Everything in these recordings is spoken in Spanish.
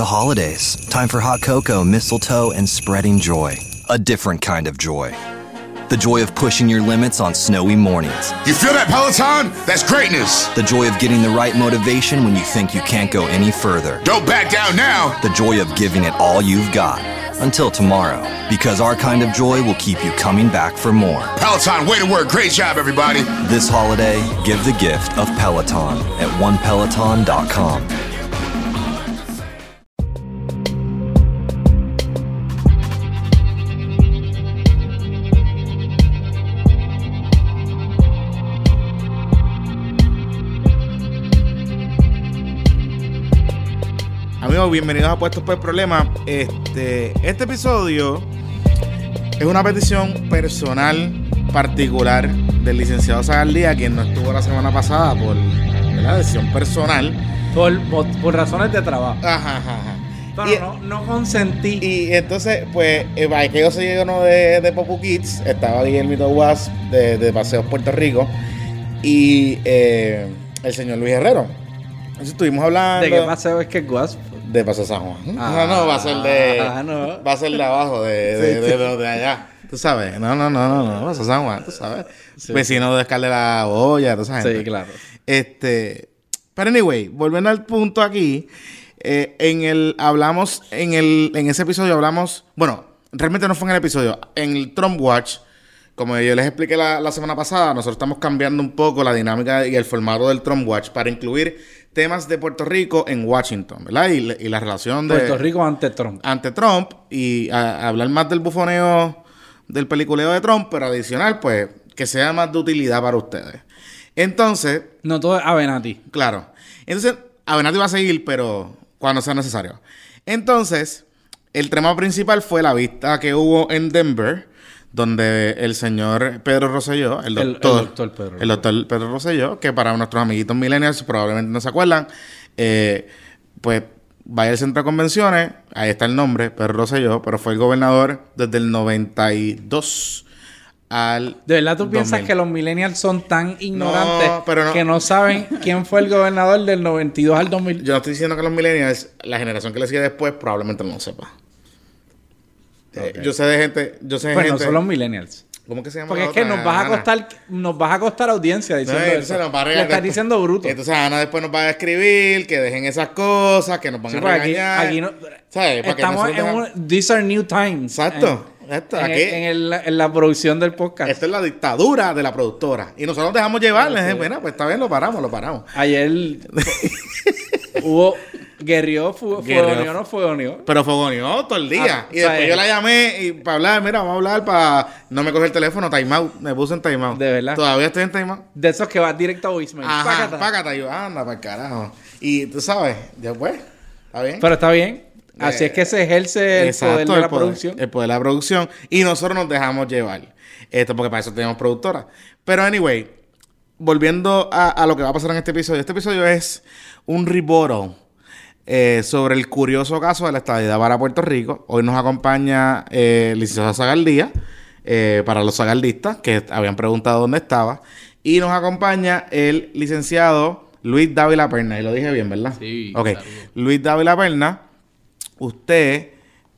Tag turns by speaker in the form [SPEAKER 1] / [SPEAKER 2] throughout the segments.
[SPEAKER 1] The holidays. Time for hot cocoa, mistletoe, and spreading joy. A different kind of joy. The joy of pushing your limits on snowy mornings.
[SPEAKER 2] You feel that, Peloton? That's greatness.
[SPEAKER 1] The joy of getting the right motivation when you think you can't go any further.
[SPEAKER 2] Don't back down now.
[SPEAKER 1] The joy of giving it all you've got. Until tomorrow. Because our kind of joy will keep you coming back for more.
[SPEAKER 2] Peloton, way to work. Great job, everybody.
[SPEAKER 1] This holiday, give the gift of Peloton at onepeloton.com.
[SPEAKER 3] bienvenidos a Puestos por el Problema. Este, este episodio es una petición personal particular del licenciado Zagaldía, quien no estuvo la semana pasada por la decisión personal.
[SPEAKER 4] Por, por, por razones de trabajo.
[SPEAKER 3] Ajá, ajá, ajá.
[SPEAKER 4] Pero
[SPEAKER 3] Y-
[SPEAKER 4] no, no consentí.
[SPEAKER 3] Y entonces, pues, eh, que yo soy uno de, de Popu Kids, estaba Guillermito Was de, de Paseos Puerto Rico y eh, el señor Luis Herrero. Entonces estuvimos hablando
[SPEAKER 4] ¿De qué paseo es que es Wasp?
[SPEAKER 3] De Paseo San Juan.
[SPEAKER 4] Ah,
[SPEAKER 3] no, no, va a ser de.
[SPEAKER 4] ah, no.
[SPEAKER 3] Va a ser de abajo, de, de,
[SPEAKER 4] Sí,
[SPEAKER 3] de,
[SPEAKER 4] sí.
[SPEAKER 3] de- de allá. Tú sabes. No, no, no, no, no. Paseo San Juan, tú sabes. Vecino de Escalera Boya, tú sabes.
[SPEAKER 4] Sí, claro.
[SPEAKER 3] Este, pero anyway, volviendo al punto aquí, eh, en el hablamos en el en ese episodio hablamos, bueno, realmente no fue en el episodio, en el Trump Watch, como yo les expliqué la, la semana pasada, nosotros estamos cambiando un poco la dinámica y el formato del Trump Watch para incluir temas de Puerto Rico en Washington, ¿verdad? Y, la- y la relación de
[SPEAKER 4] Puerto Rico ante Trump.
[SPEAKER 3] ante Trump y a- a hablar más del bufoneo, del peliculeo de Trump, pero adicional, pues, que sea más de utilidad para ustedes. Entonces,
[SPEAKER 4] No todo es Avenati.
[SPEAKER 3] Claro. Entonces, Avenatti va a seguir, pero cuando sea necesario. Entonces, el tema principal fue la vista que hubo en Denver, donde el señor Pedro Rosselló, el
[SPEAKER 4] El- el
[SPEAKER 3] doctor,
[SPEAKER 4] doctor Pedro
[SPEAKER 3] el doctor Pedro Rosselló, que para nuestros amiguitos millennials probablemente no se acuerdan, eh, pues vaya al centro de convenciones, ahí está el nombre, Pedro Rosselló, pero fue el gobernador desde el 92 al
[SPEAKER 4] ¿De verdad tú piensas
[SPEAKER 3] 2000.
[SPEAKER 4] que los millennials son tan ignorantes
[SPEAKER 3] pero no.
[SPEAKER 4] que no saben quién fue el gobernador del 92 al 2000?
[SPEAKER 3] Yo no estoy diciendo que los millennials, la generación que le sigue después, probablemente no lo sepa. Eh, yo sé de gente, yo sé de
[SPEAKER 4] Pues no
[SPEAKER 3] gente.
[SPEAKER 4] son los millennials.
[SPEAKER 3] ¿Cómo que se llama?
[SPEAKER 4] Porque
[SPEAKER 3] la
[SPEAKER 4] es que nos vas a costar, nos vas a costar audiencia
[SPEAKER 3] No,
[SPEAKER 4] diciendo
[SPEAKER 3] entonces
[SPEAKER 4] eso.
[SPEAKER 3] nos va a
[SPEAKER 4] Le estás diciendo bruto.
[SPEAKER 3] Entonces Ana después nos va a escribir que dejen esas cosas, que nos van
[SPEAKER 4] Sí,
[SPEAKER 3] a
[SPEAKER 4] pues aquí,
[SPEAKER 3] regañar.
[SPEAKER 4] aquí no,
[SPEAKER 3] ¿Sabes? Para
[SPEAKER 4] estamos en un, these are new times.
[SPEAKER 3] Exacto.
[SPEAKER 4] En,
[SPEAKER 3] Aquí-
[SPEAKER 4] en, en el- en la producción del podcast.
[SPEAKER 3] Esta es la dictadura de la productora. Y nosotros nos dejamos llevar. le dije,
[SPEAKER 4] Sí.
[SPEAKER 3] Bueno, pues está bien, lo paramos, lo paramos.
[SPEAKER 4] Ayer hubo guerrió, fu-
[SPEAKER 3] Guerrió.
[SPEAKER 4] no fuegoneó.
[SPEAKER 3] Pero fogoneó todo el día.
[SPEAKER 4] Ah,
[SPEAKER 3] y
[SPEAKER 4] o sea,
[SPEAKER 3] después
[SPEAKER 4] eh.
[SPEAKER 3] yo la llamé y para hablar, mira, vamos a hablar para. No me coge el teléfono, time out. Me puse en time out.
[SPEAKER 4] De verdad.
[SPEAKER 3] Todavía estoy en time out.
[SPEAKER 4] De esos que vas directo a voicemail.
[SPEAKER 3] Ajá. Y yo, anda, para el carajo. Y tú sabes, ya pues, ¿está bien?
[SPEAKER 4] Pero está bien. Así
[SPEAKER 3] Eh,
[SPEAKER 4] es que se ejerce el
[SPEAKER 3] Exacto,
[SPEAKER 4] poder de
[SPEAKER 3] el
[SPEAKER 4] la
[SPEAKER 3] poder-
[SPEAKER 4] producción.
[SPEAKER 3] El poder de la producción. Y nosotros nos dejamos llevar. Esto porque para eso tenemos productora. Pero anyway, volviendo a, a lo que va a pasar en este episodio. Este episodio es un rebuttal eh, sobre el curioso caso de la estadidad para Puerto Rico. Hoy nos acompaña eh, licenciado Zagaldía, eh, para los zagaldistas que habían preguntado dónde estaba. Y nos acompaña el licenciado Luis Dávila Perna. Y lo dije bien, ¿verdad?
[SPEAKER 4] Sí,
[SPEAKER 3] Ok. Luis Dávila Perna usted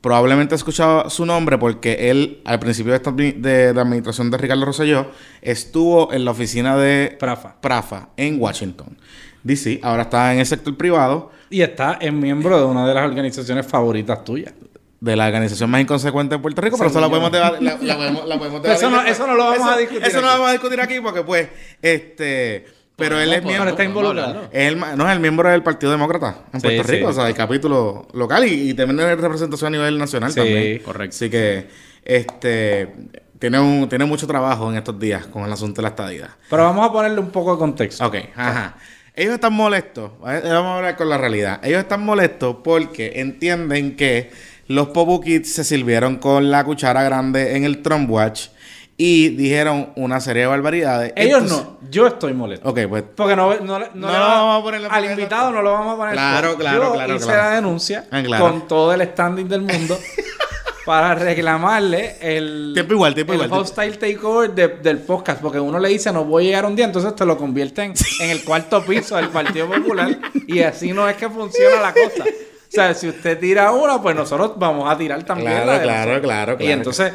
[SPEAKER 3] probablemente ha escuchado su nombre porque él, al principio de, esta de la administración de Ricardo Rosselló, estuvo en la oficina de
[SPEAKER 4] Prafa.
[SPEAKER 3] Prafa en Washington, D.C. Ahora está en el sector privado
[SPEAKER 4] Y está en miembro de una de las organizaciones favoritas tuyas.
[SPEAKER 3] de la organización más inconsecuente de Puerto Rico, pero eso la podemos debatir. La, la podemos, la podemos
[SPEAKER 4] Pero eso no-
[SPEAKER 3] debatir
[SPEAKER 4] eso no lo vamos
[SPEAKER 3] Eso-
[SPEAKER 4] a discutir
[SPEAKER 3] Eso no lo
[SPEAKER 4] aquí.
[SPEAKER 3] vamos a discutir aquí porque, pues, este. Pero él es miembro.
[SPEAKER 4] está involucrado.
[SPEAKER 3] El, no, es el miembro del Partido Demócrata en
[SPEAKER 4] Sí,
[SPEAKER 3] Puerto Rico,
[SPEAKER 4] sí.
[SPEAKER 3] o sea, del capítulo local y, y también de representación a nivel nacional
[SPEAKER 4] Sí,
[SPEAKER 3] también.
[SPEAKER 4] correcto.
[SPEAKER 3] Así que, este, tiene, un, tiene mucho trabajo en estos días con el asunto de la estadidad.
[SPEAKER 4] Pero vamos a ponerle un poco de contexto.
[SPEAKER 3] Ok, ajá. Ellos están molestos, vamos a hablar con la realidad. Ellos están molestos porque entienden que los Popu Kids se sirvieron con la cuchara grande en el Trump Watch y dijeron una serie de barbaridades.
[SPEAKER 4] Ellos
[SPEAKER 3] Entonces-
[SPEAKER 4] no, yo estoy molesto.
[SPEAKER 3] Ok, pues
[SPEAKER 4] Porque no, no, no, le va-
[SPEAKER 3] vamos a poner
[SPEAKER 4] al invitado no lo vamos a poner.
[SPEAKER 3] Claro,
[SPEAKER 4] Yo
[SPEAKER 3] claro, claro,
[SPEAKER 4] hice
[SPEAKER 3] claro.
[SPEAKER 4] la denuncia
[SPEAKER 3] Ah, claro.
[SPEAKER 4] con todo el standing del mundo para reclamarle el,
[SPEAKER 3] Tiempo igual, tiempo
[SPEAKER 4] el
[SPEAKER 3] igual.
[SPEAKER 4] hostile takeover de- del podcast. Porque uno le dice no voy a llegar un día, entonces te lo convierten en el cuarto piso del Partido Popular y así no es que funciona la cosa. O sea, si usted tira una, pues nosotros vamos a tirar también
[SPEAKER 3] Claro,
[SPEAKER 4] la
[SPEAKER 3] claro,
[SPEAKER 4] nosotros.
[SPEAKER 3] claro,
[SPEAKER 4] Y
[SPEAKER 3] claro.
[SPEAKER 4] entonces,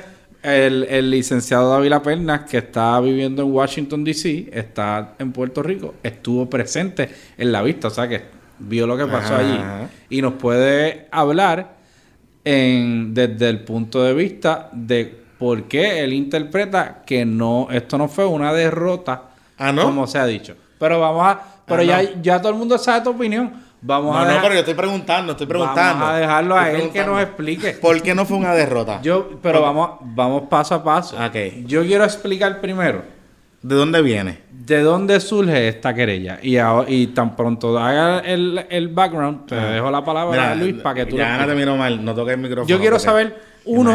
[SPEAKER 4] el, el licenciado Dávila Pernas, que está viviendo en Washington, D.C., está en Puerto Rico, estuvo presente en la vista, o sea que vio lo que pasó
[SPEAKER 3] Ajá.
[SPEAKER 4] allí. Y nos puede hablar en, desde el punto de vista de por qué él interpreta que no esto no fue una derrota
[SPEAKER 3] Ah, ¿no?
[SPEAKER 4] como se ha dicho. Pero vamos a pero
[SPEAKER 3] Ah,
[SPEAKER 4] ya,
[SPEAKER 3] no.
[SPEAKER 4] ya todo el mundo sabe tu opinión. Vamos
[SPEAKER 3] No,
[SPEAKER 4] a
[SPEAKER 3] no,
[SPEAKER 4] dejar,
[SPEAKER 3] pero yo estoy preguntando, estoy preguntando.
[SPEAKER 4] vamos a dejarlo a
[SPEAKER 3] Estoy
[SPEAKER 4] él que nos explique.
[SPEAKER 3] ¿Por qué no fue una derrota?
[SPEAKER 4] Yo, pero vamos, vamos paso a paso.
[SPEAKER 3] Ok.
[SPEAKER 4] Yo quiero explicar primero
[SPEAKER 3] ¿De dónde viene?
[SPEAKER 4] de dónde surge esta querella. Y, ahora- y tan pronto haga el, el background, te dejo la palabra,
[SPEAKER 3] Ah. Mira,
[SPEAKER 4] Luis, para que tú
[SPEAKER 3] Ya Ana te miro mal, no toques el micrófono.
[SPEAKER 4] Yo quiero saber, uno.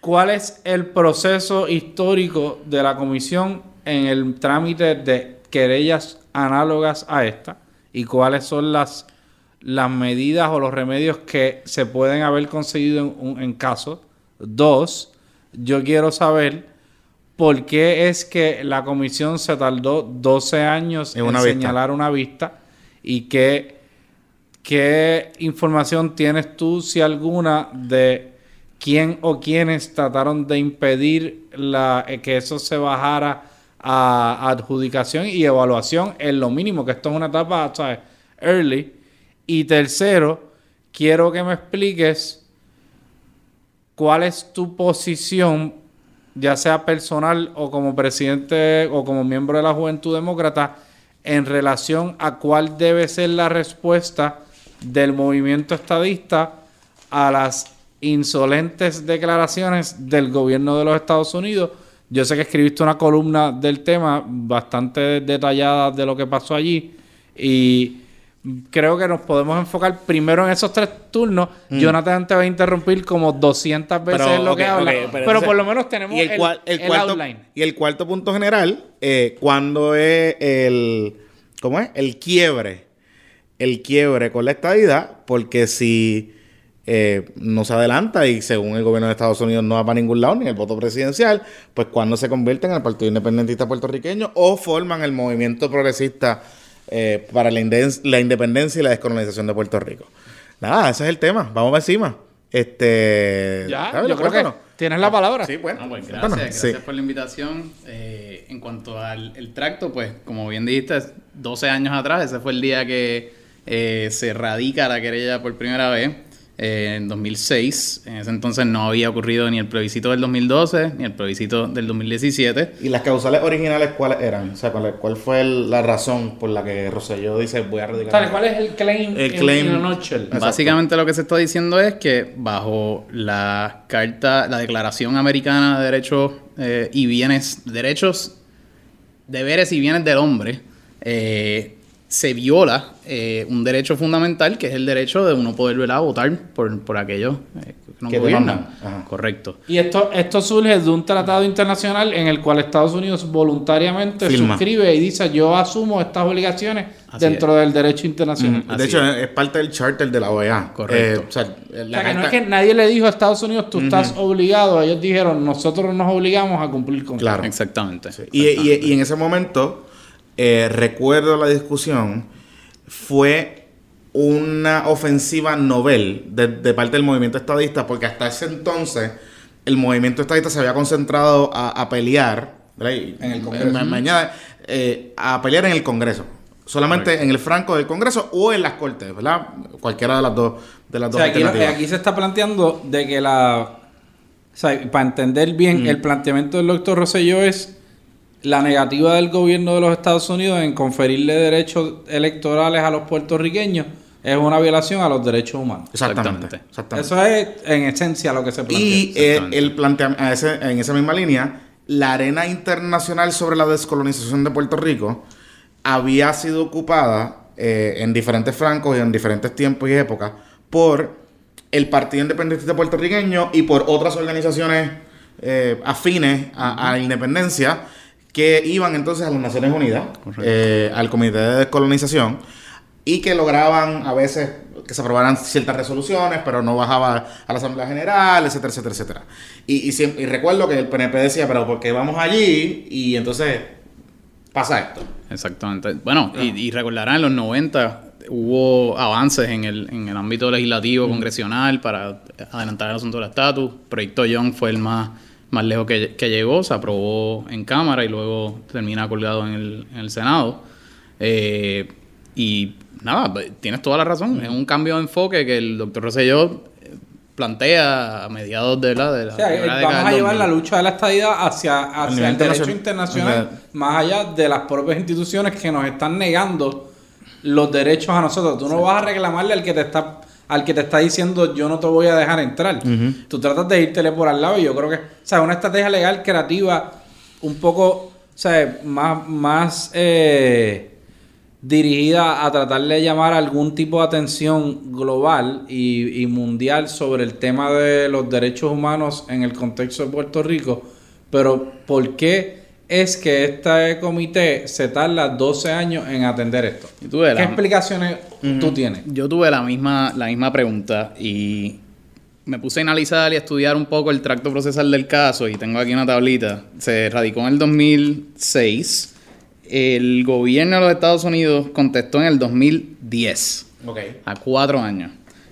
[SPEAKER 4] ¿Cuál es el proceso histórico de la comisión en el trámite de querellas análogas a esta? ¿Y cuáles son las, las medidas o los remedios que se pueden haber conseguido en, un- en casos? Dos, yo quiero saber por qué es que la comisión se tardó 12 años
[SPEAKER 3] En una
[SPEAKER 4] señalar una vista y qué, qué información tienes tú, si alguna, de quién o quiénes trataron de impedir la, que eso se bajara a adjudicación y evaluación en lo mínimo, que esto es una etapa ¿sabes? early. Y tercero, quiero que me expliques cuál es tu posición, ya sea personal o como presidente o como miembro de la Juventud Demócrata, en relación a cuál debe ser la respuesta del movimiento estadista a las insolentes declaraciones del gobierno de los Estados Unidos. Yo sé que escribiste una columna del tema bastante detallada de lo que pasó allí y creo que nos podemos enfocar primero en esos tres turnos. Jonathan te va a interrumpir como 200 veces en lo que habla, pero, por lo menos tenemos
[SPEAKER 3] y el,
[SPEAKER 4] el,
[SPEAKER 3] cual- el
[SPEAKER 4] el
[SPEAKER 3] cuarto,
[SPEAKER 4] outline.
[SPEAKER 3] Y el cuarto punto general, eh, cuando es el, ¿cómo es? El quiebre. El quiebre con la estadidad, porque si eh, no se adelanta y según el gobierno de Estados Unidos no va para ningún lado, ni el voto presidencial, pues cuando se convierten en el Partido Independentista Puertorriqueño o forman el movimiento progresista eh, para la, inden- la independencia y la descolonización de Puerto Rico. Nada, ese es el tema. Vamos para encima. Este,
[SPEAKER 4] Ya,
[SPEAKER 3] ¿sabes?
[SPEAKER 4] yo creo que
[SPEAKER 3] Cuéntanos.
[SPEAKER 4] tienes la palabra.
[SPEAKER 3] Sí, bueno.
[SPEAKER 5] Ah, pues gracias,
[SPEAKER 3] Sí.
[SPEAKER 5] gracias por la invitación. Eh, en cuanto al el tracto, pues como bien dijiste, es 12 años atrás, ese fue el día que eh, se radica la querella por primera vez, eh, en 2006. En ese entonces no había ocurrido ni el plebiscito del 2012 ni el plebiscito del 2017.
[SPEAKER 3] ¿Y las causales originales cuáles eran? O sea, ¿cuál, cuál fue el- la razón por la que Rosselló dice voy a radicar?
[SPEAKER 4] ¿Cuál es el claim,
[SPEAKER 3] El
[SPEAKER 4] en-
[SPEAKER 3] claim-
[SPEAKER 4] nutshell?
[SPEAKER 3] Exacto.
[SPEAKER 5] Básicamente lo que se está diciendo es que bajo la carta, la Declaración Americana de Derechos eh, y Bienes, derechos, deberes y bienes del hombre, eh, se viola eh, un derecho fundamental que es el derecho de uno poder ¿verdad? votar por, por aquellos eh, que nos
[SPEAKER 3] Que
[SPEAKER 5] gobiernan. Correcto.
[SPEAKER 4] Y esto, esto surge de un tratado internacional en el cual Estados Unidos voluntariamente
[SPEAKER 3] Firma.
[SPEAKER 4] suscribe y dice yo asumo estas obligaciones
[SPEAKER 5] Así
[SPEAKER 4] dentro del derecho internacional.
[SPEAKER 3] De hecho, es. parte del charter de la OEA.
[SPEAKER 5] Correcto.
[SPEAKER 3] Eh, o sea,
[SPEAKER 4] O
[SPEAKER 3] la
[SPEAKER 4] sea, que no es que nadie le dijo a Estados Unidos tú estás obligado. Ellos dijeron nosotros nos obligamos a cumplir con
[SPEAKER 3] Claro.
[SPEAKER 5] Exactamente.
[SPEAKER 3] Y, y en ese momento, eh, recuerdo la discusión, fue una ofensiva novel de, de parte del movimiento estadista, porque hasta ese entonces el movimiento estadista se había concentrado a, a pelear, ¿verdad?
[SPEAKER 4] En el Congreso.
[SPEAKER 3] ma- mañana, eh, a pelear en el Congreso. Solamente en el franco del Congreso o en las Cortes, ¿verdad? Cualquiera de las dos, de las
[SPEAKER 4] O
[SPEAKER 3] dos
[SPEAKER 4] aquí, se está planteando de que la... O sea, para entender bien, el planteamiento del doctor Rosselló es la negativa del gobierno de los Estados Unidos en conferirle derechos electorales a los puertorriqueños es una violación a los derechos humanos.
[SPEAKER 3] Exactamente.
[SPEAKER 5] Exactamente.
[SPEAKER 4] Eso es en esencia lo que se plantea.
[SPEAKER 3] Y eh, el plantea ese- en esa misma línea, la arena internacional sobre la descolonización de Puerto Rico había sido ocupada eh, en diferentes francos y en diferentes tiempos y épocas por el Partido Independentista Puertorriqueño y por otras organizaciones eh, afines a, a la independencia que iban entonces a las Naciones Unidas, eh, al Comité de Descolonización, y que lograban a veces que se aprobaran ciertas resoluciones, pero no bajaba a la Asamblea General, etcétera, etcétera, etcétera. Y, y, y recuerdo que el PNP decía, pero ¿por qué vamos allí? Y entonces pasa esto.
[SPEAKER 5] Exactamente. Bueno, y, y recordarán en los 90, hubo avances en el, en el ámbito legislativo, congresional, para adelantar el asunto del estatus. Proyecto Young fue el más, más lejos que, que llegó, se aprobó en Cámara y luego termina colgado en el, en el Senado. Eh, y nada, tienes toda la razón. Es un cambio de enfoque que el doctor Rosselló eh, plantea a mediados de la, de la
[SPEAKER 4] O sea, eh, vamos a llevar
[SPEAKER 5] 2000.
[SPEAKER 4] la lucha de la estadidad hacia, hacia
[SPEAKER 3] nivel
[SPEAKER 4] el derecho
[SPEAKER 3] internacional.
[SPEAKER 4] internacional, más allá de las propias instituciones que nos están negando los derechos a nosotros. Tú no vas a reclamarle al que te está al que te está diciendo yo no te voy a dejar entrar. Tú tratas de irtele por al lado y yo creo que, o sea, una estrategia legal creativa un poco, o sea, más, más eh, dirigida a tratar de llamar algún tipo de atención global y, y mundial sobre el tema de los derechos humanos en el contexto de Puerto Rico. Pero, ¿por qué es que este comité se tarda 12 años en atender esto? ¿Qué
[SPEAKER 5] la-
[SPEAKER 4] explicaciones tú tienes?
[SPEAKER 5] Yo tuve la misma, la misma pregunta y me puse a analizar y a estudiar un poco el tracto procesal del caso y tengo aquí una tablita. Se radicó en el 2006. El gobierno de los Estados Unidos contestó en el 2010,
[SPEAKER 3] Ok.
[SPEAKER 5] a cuatro años.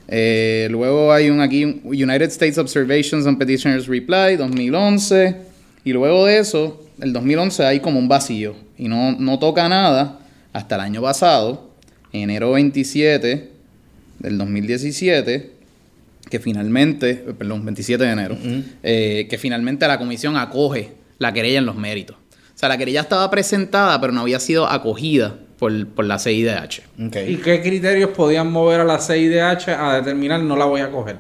[SPEAKER 5] Eh, luego hay un aquí, un United States Observations on Petitioners Reply, 2011. Y luego de eso, el 2011 hay como un vacío y no, no toca nada hasta el año pasado, enero 27 del 2017, que finalmente, eh, perdón, 27 de enero, eh, que finalmente la comisión acoge la querella en los méritos. O sea, la querella estaba presentada, pero no había sido acogida por, por la CIDH.
[SPEAKER 3] Ok.
[SPEAKER 4] ¿Y qué criterios podían mover a la CIDH a determinar no la voy a coger?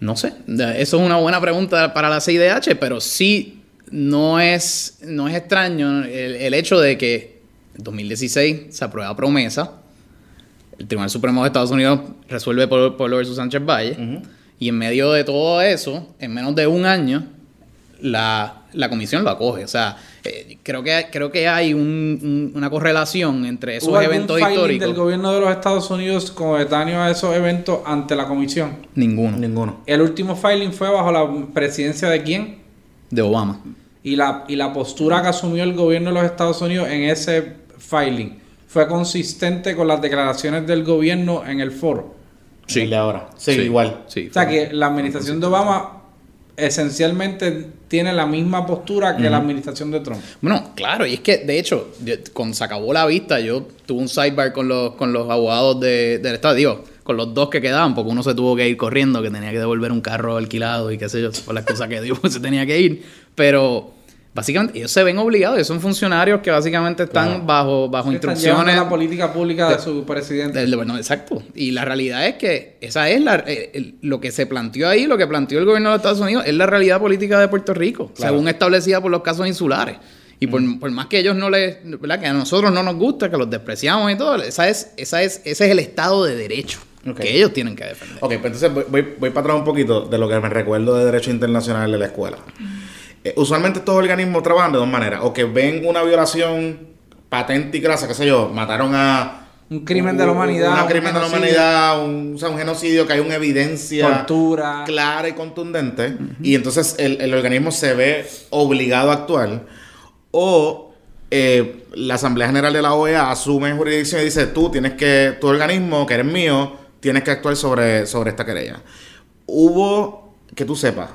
[SPEAKER 5] No sé, eso es una buena pregunta para la CIDH, pero sí no es, no es extraño el, el hecho de que en 2016 se aprueba promesa, el Tribunal Supremo de Estados Unidos resuelve por Pueblo versus Sánchez Valle, y en medio de todo eso, en menos de un año, la, la comisión lo acoge. O sea, eh, creo, que, creo que hay un- un- una correlación entre esos
[SPEAKER 4] ¿Hubo algún
[SPEAKER 5] eventos históricos.
[SPEAKER 4] del gobierno de los Estados Unidos coetáneo a esos eventos ante la comisión?
[SPEAKER 5] Ninguno.
[SPEAKER 3] Ninguno.
[SPEAKER 4] El último filing fue bajo la presidencia de quién?
[SPEAKER 5] De Obama.
[SPEAKER 4] Y la, y la postura que asumió el gobierno de los Estados Unidos en ese filing fue consistente con las declaraciones del gobierno en el foro.
[SPEAKER 3] Sí. El de ahora. Sí, igual.
[SPEAKER 5] Sí,
[SPEAKER 4] O sea que la administración de Obama esencialmente tiene la misma postura que la administración de Trump.
[SPEAKER 5] Bueno, claro, y es que de hecho, cuando se acabó la vista, yo tuve un sidebar con los, con los abogados de- del Estado, digo, con los dos que quedaban, porque uno se tuvo que ir corriendo, que tenía que devolver un carro alquilado y qué sé yo, por las cosas que dio, pues se tenía que ir. Pero básicamente ellos se ven obligados, ellos son funcionarios que básicamente están
[SPEAKER 3] Claro.
[SPEAKER 5] bajo, bajo
[SPEAKER 4] llevando
[SPEAKER 5] instrucciones.
[SPEAKER 4] la política pública de su presidente.
[SPEAKER 5] Bueno, exacto. Y la realidad es que esa es la, eh, el- lo que se planteó ahí, lo que planteó el gobierno de los Estados Unidos, es la realidad política de Puerto Rico,
[SPEAKER 3] Claro.
[SPEAKER 5] según establecida por los casos insulares. Y por, por más que ellos no les, ¿verdad? Que a nosotros no nos gusta, que los despreciamos y todo, esa es, esa es, ese es el Estado de Derecho Que ellos tienen que defender.
[SPEAKER 3] Ok, pues entonces voy, voy, voy para atrás un poquito de lo que me recuerdo de Derecho Internacional de la escuela. Eh, usualmente estos organismos trabajan de dos maneras. O que ven una violación patente y grasa, qué sé yo, mataron a...
[SPEAKER 4] Un crimen de la humanidad,
[SPEAKER 3] Un
[SPEAKER 4] un
[SPEAKER 3] crimen de la humanidad, un, o sea, un genocidio, que hay una evidencia
[SPEAKER 4] Tortura.
[SPEAKER 3] clara y contundente. Y entonces el, el organismo se ve obligado a actuar. O eh, la Asamblea General de la OEA asume jurisdicción y dice, tú tienes que, tu organismo, que eres mío, tienes que actuar sobre, sobre esta querella. Hubo, que tú sepas,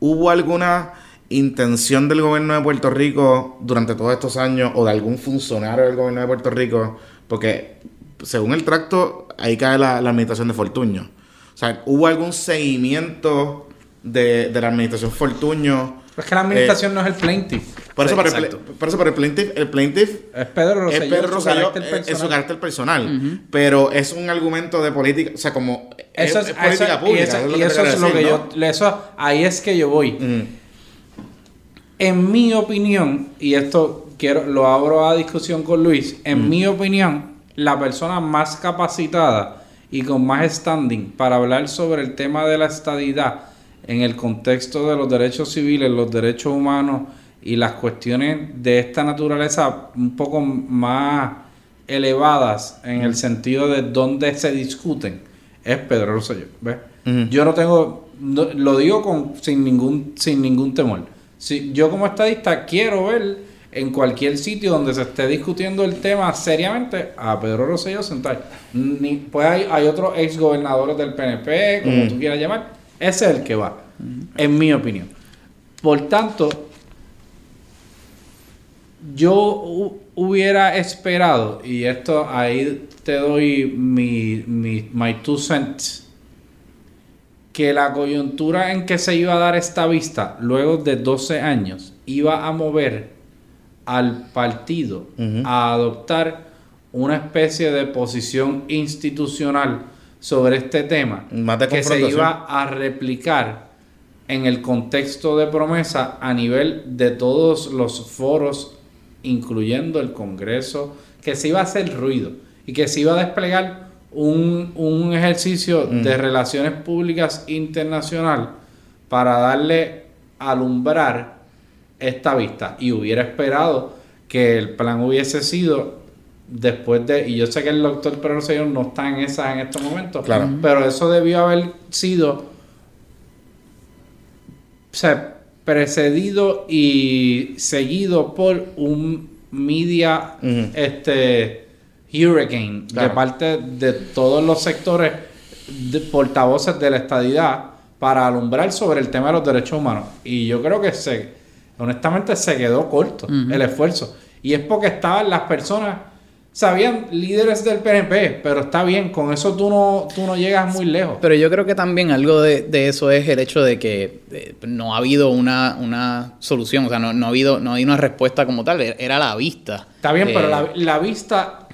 [SPEAKER 3] ¿hubo alguna intención del gobierno de Puerto Rico durante todos estos años o de algún funcionario del gobierno de Puerto Rico? Porque según el tracto, ahí cae la, la administración de Fortuño. O sea, ¿hubo algún seguimiento de, de la administración Fortuño?
[SPEAKER 4] Es que la administración no es el plaintiff.
[SPEAKER 3] Por eso,
[SPEAKER 5] Sí,
[SPEAKER 3] para el,
[SPEAKER 5] exacto.
[SPEAKER 3] pla- por eso para el plaintiff, el plaintiff
[SPEAKER 4] Es Pedro Rosselló.
[SPEAKER 3] es Pedro
[SPEAKER 4] su
[SPEAKER 3] Rosselló
[SPEAKER 4] carácter
[SPEAKER 3] eh, en su
[SPEAKER 4] personal.
[SPEAKER 3] carácter personal. Pero es un argumento de política, o sea, como es,
[SPEAKER 4] Eso es,
[SPEAKER 3] es política
[SPEAKER 4] eso-
[SPEAKER 3] pública.
[SPEAKER 4] Y eso,
[SPEAKER 3] es lo
[SPEAKER 4] y
[SPEAKER 3] que
[SPEAKER 4] eso es lo yo. Eso, ahí es que yo voy.
[SPEAKER 3] Mm.
[SPEAKER 4] En mi opinión, y esto quiero lo abro a discusión con Luis, en mi opinión, la persona más capacitada y con más standing para hablar sobre el tema de la estadidad en el contexto de los derechos civiles, los derechos humanos y las cuestiones de esta naturaleza un poco más elevadas en el sentido de dónde se discuten es Pedro Rosselló. ¿ves? Yo no tengo, no- lo digo con, sin, ningún, sin ningún temor. Si, yo como estadista quiero ver en cualquier sitio donde se esté discutiendo el tema seriamente a Pedro Rosselló sentar. Ni, pues hay, hay otros ex gobernadores del PNP, como
[SPEAKER 3] Mm.
[SPEAKER 4] tú quieras llamar. Ese es el que va, en mi opinión. Por tanto, yo hu- hubiera esperado, y esto ahí te doy mi, mi my two cents, que la coyuntura en que se iba a dar esta vista, luego de 12 años, iba a mover al partido a adoptar una especie de posición institucional sobre este tema
[SPEAKER 3] Más de
[SPEAKER 4] que se iba a replicar en el contexto de promesa a nivel de todos los foros, incluyendo el Congreso, que se iba a hacer ruido y que se iba a desplegar un, un ejercicio de relaciones públicas internacional para darle alumbrar esta vista. Y hubiera esperado que el plan hubiese sido después de, y yo sé que el doctor Pedro Rosselló no está en esa en estos momentos,
[SPEAKER 3] Claro.
[SPEAKER 4] pero eso debió haber sido o sea, precedido y seguido por un media
[SPEAKER 3] Ujú.
[SPEAKER 4] este hurricane
[SPEAKER 3] Claro.
[SPEAKER 4] de parte de todos los sectores de portavoces de la estadidad para alumbrar sobre el tema de los derechos humanos. Y yo creo que se, honestamente se quedó corto el esfuerzo. Y es porque estaban las personas, sabían líderes del PNP, pero está bien, con eso tú no, tú no llegas muy lejos.
[SPEAKER 5] Pero yo creo que también algo de, de eso es el hecho de que eh, no ha habido una, una solución, o sea, no, no ha habido no hay una respuesta como tal, era- era la vista.
[SPEAKER 4] Está bien,
[SPEAKER 5] Eh,
[SPEAKER 4] pero la, la vista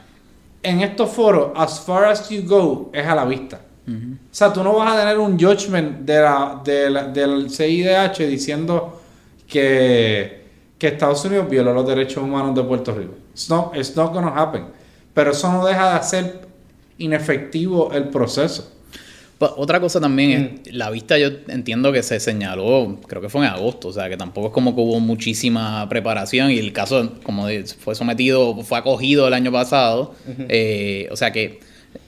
[SPEAKER 4] en estos foros, as far as you go, es a la vista. O sea, tú no vas a tener un judgment de la, de la- del CIDH diciendo que, que Estados Unidos violó los derechos humanos de Puerto Rico. It's not, it's not gonna happen. Pero eso no deja de hacer inefectivo el proceso.
[SPEAKER 5] Pa- Otra cosa también
[SPEAKER 3] Mm.
[SPEAKER 5] es, la vista yo entiendo que se señaló, creo que fue en agosto, o sea, que tampoco es como que hubo muchísima preparación y el caso, como fue sometido, fue acogido el año pasado, eh, o sea que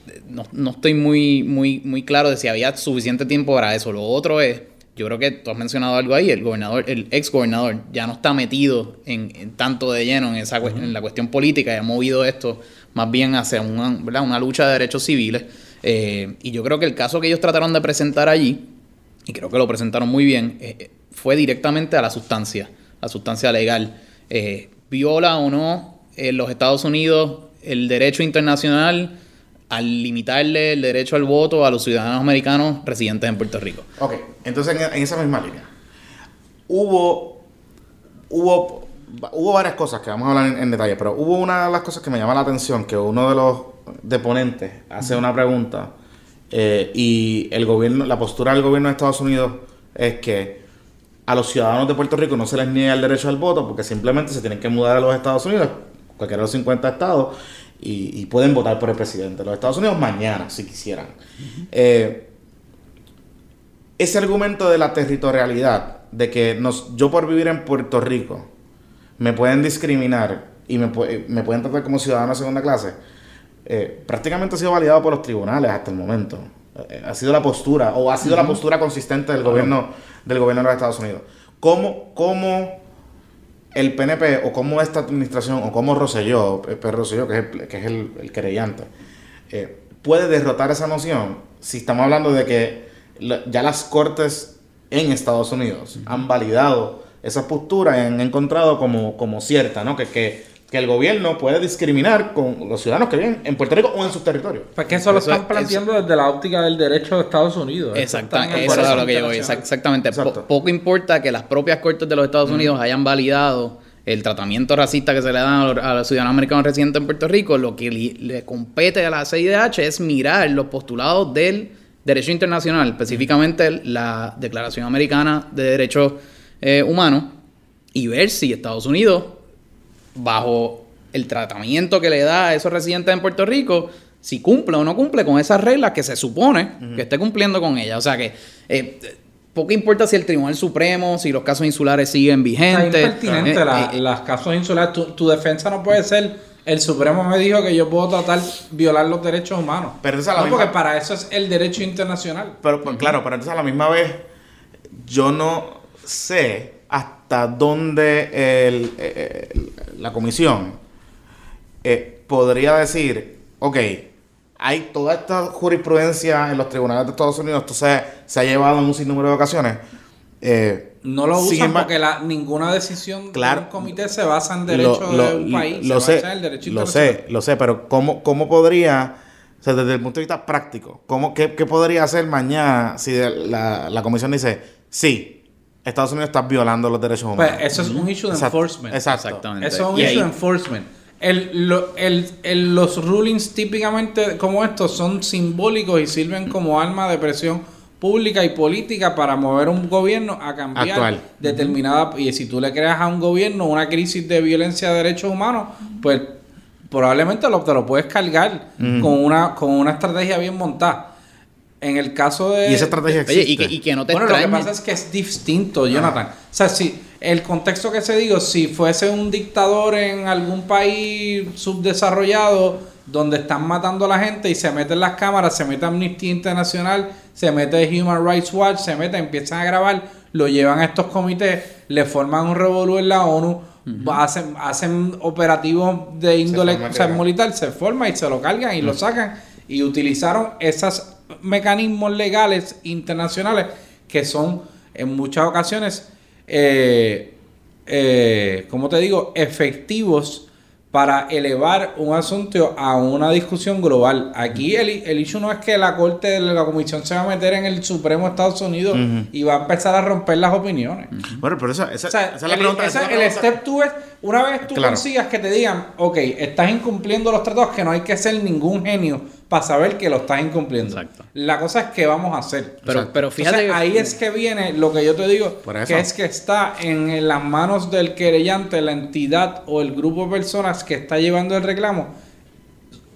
[SPEAKER 5] eh, no, no estoy muy, muy, muy claro de si había suficiente tiempo para eso. Lo otro es, yo creo que tú has mencionado algo ahí, el gobernador, el ex gobernador ya no está metido en, tanto de lleno en, esa, cuest- en la cuestión política y ha movido esto más bien hacia una, ¿verdad? una lucha de derechos civiles. Eh, y yo creo que el caso que ellos trataron de presentar allí, y creo que lo presentaron muy bien, eh, eh, fue directamente a la sustancia, la sustancia legal. Eh, ¿Viola o no en los Estados Unidos el derecho internacional al limitarle el derecho al voto a los ciudadanos americanos residentes en Puerto Rico?
[SPEAKER 3] Ok, entonces en, esa misma línea. Hubo, hubo, hubo varias cosas que vamos a hablar en, en detalle, pero hubo una de las cosas que me llama la atención, que uno de los deponentes hace una pregunta eh, y el gobierno, la postura del gobierno de Estados Unidos es que a los ciudadanos de Puerto Rico no se les niega el derecho al voto porque simplemente se tienen que mudar a los Estados Unidos, cualquiera de los 50 estados, y, y pueden votar por el presidente de los Estados Unidos mañana, si quisieran. Eh, ese argumento de la territorialidad, de que nos, yo por vivir en Puerto Rico me pueden discriminar y me, me pueden tratar como ciudadano de segunda clase, eh, prácticamente ha sido validado por los tribunales hasta el momento. Eh, ha sido la postura, o ha sido la postura consistente del gobierno, del gobierno de los Estados Unidos. ¿Cómo, cómo el PNP, o cómo esta administración, o cómo Rosselló, eh, Pedro Rosselló, que es el, que eh, puede derrotar esa noción si estamos hablando de que ya las cortes en Estados Unidos han validado esa postura y han encontrado como, como cierta, ¿no? Que, que, que el gobierno puede discriminar con los ciudadanos que viven en Puerto Rico o en sus territorios.
[SPEAKER 4] Pues que eso lo
[SPEAKER 5] Eso-
[SPEAKER 4] están planteando desde la óptica del derecho de Estados Unidos.
[SPEAKER 5] Exactamente, eso es lo que yo voy. Exactamente.
[SPEAKER 3] Exacto.
[SPEAKER 5] poco importa que las propias cortes de los Estados Unidos hayan validado el tratamiento racista que se le dan a los, a los ciudadanos americanos residentes en Puerto Rico. Lo que le compete a la CIDH es mirar los postulados del derecho internacional, específicamente la Declaración Americana de Derechos eh, Humanos, y ver si Estados Unidos bajo el tratamiento que le da a esos residentes en Puerto Rico, si cumple o no cumple con esas reglas que se supone que esté cumpliendo con ellas. O sea que eh, poco importa si el Tribunal Supremo, si los casos insulares siguen vigentes.
[SPEAKER 4] impertinente
[SPEAKER 5] Eh,
[SPEAKER 4] la-
[SPEAKER 5] eh,
[SPEAKER 4] las casos insulares. Tu, tu defensa no puede ser. El Supremo me dijo que yo puedo tratar violar los derechos humanos.
[SPEAKER 3] Pero esa es la
[SPEAKER 4] no,
[SPEAKER 3] misma-
[SPEAKER 4] porque para eso es el derecho internacional.
[SPEAKER 3] Pero, pues, claro, pero entonces a la misma vez, yo no sé, hasta dónde el- eh, eh, la comisión eh, podría decir, ok, hay toda esta jurisprudencia en los tribunales de Estados Unidos, esto se, se ha llevado en un sinnúmero de ocasiones. eh,
[SPEAKER 4] No lo usan porque la, ninguna decisión
[SPEAKER 3] Claro.
[SPEAKER 4] de un comité se basa en derecho
[SPEAKER 3] lo,
[SPEAKER 4] de un país.
[SPEAKER 3] lo
[SPEAKER 4] se
[SPEAKER 3] sé,
[SPEAKER 4] basa en el derecho
[SPEAKER 3] lo sé, lo sé, pero ¿cómo, cómo podría, o sea, desde el punto de vista práctico, ¿cómo, qué, qué podría hacer mañana si la, la comisión dice, sí, Estados Unidos está violando los derechos humanos?
[SPEAKER 4] Pues eso es un issue de
[SPEAKER 3] Exacto,
[SPEAKER 4] enforcement.
[SPEAKER 3] Exacto.
[SPEAKER 5] Exactamente.
[SPEAKER 4] Eso es un
[SPEAKER 5] Y
[SPEAKER 4] issue
[SPEAKER 5] ahí-
[SPEAKER 4] de enforcement. El, lo- el- el- los rulings típicamente como estos son simbólicos y sirven como arma de presión pública y política para mover un gobierno a cambiar
[SPEAKER 3] Actual.
[SPEAKER 4] determinada y si tú le creas a un gobierno una crisis de violencia de derechos humanos pues probablemente lo, te lo puedes cargar con una con una estrategia bien montada en el caso de
[SPEAKER 3] Y esa estrategia
[SPEAKER 5] Oye,
[SPEAKER 3] existe.
[SPEAKER 5] y que, y que no te
[SPEAKER 4] bueno, lo que pasa es que es distinto, Jonathan. O sea, si el contexto que se digo, si fuese un dictador en algún país subdesarrollado donde están matando a la gente y se meten las cámaras, se mete Amnistía Internacional, se mete Human Rights Watch, se mete, empiezan a grabar, lo llevan a estos comités, le forman un revolú en la ONU, hacen, hacen operativos de índole
[SPEAKER 3] forma
[SPEAKER 4] o sea,
[SPEAKER 3] legal.
[SPEAKER 4] militar, se forma y se lo cargan y lo sacan y utilizaron esos mecanismos legales internacionales que son en muchas ocasiones, eh, eh, como te digo, efectivos para elevar un asunto a una discusión global. Aquí el, el issue no es que la Corte de la Comisión se va a meter en el Supremo de Estados Unidos y va a empezar a romper las opiniones.
[SPEAKER 3] Bueno, pero esa, esa,
[SPEAKER 4] O sea,
[SPEAKER 3] esa es la
[SPEAKER 4] el,
[SPEAKER 3] pregunta.
[SPEAKER 4] esa-
[SPEAKER 3] esa es la
[SPEAKER 4] el
[SPEAKER 3] pregunta.
[SPEAKER 4] step two es, una vez tú
[SPEAKER 3] Claro.
[SPEAKER 4] consigas que te digan, ok, estás incumpliendo los tratados, que no hay que ser ningún genio para saber que lo estás incumpliendo.
[SPEAKER 5] Exacto.
[SPEAKER 4] La cosa es qué vamos a hacer.
[SPEAKER 5] Pero, pero fíjate
[SPEAKER 4] Entonces,
[SPEAKER 5] que-
[SPEAKER 4] ahí es que viene lo que yo te digo,
[SPEAKER 3] Por eso.
[SPEAKER 4] que es que está en las manos del querellante, la entidad o el grupo de personas que está llevando el reclamo,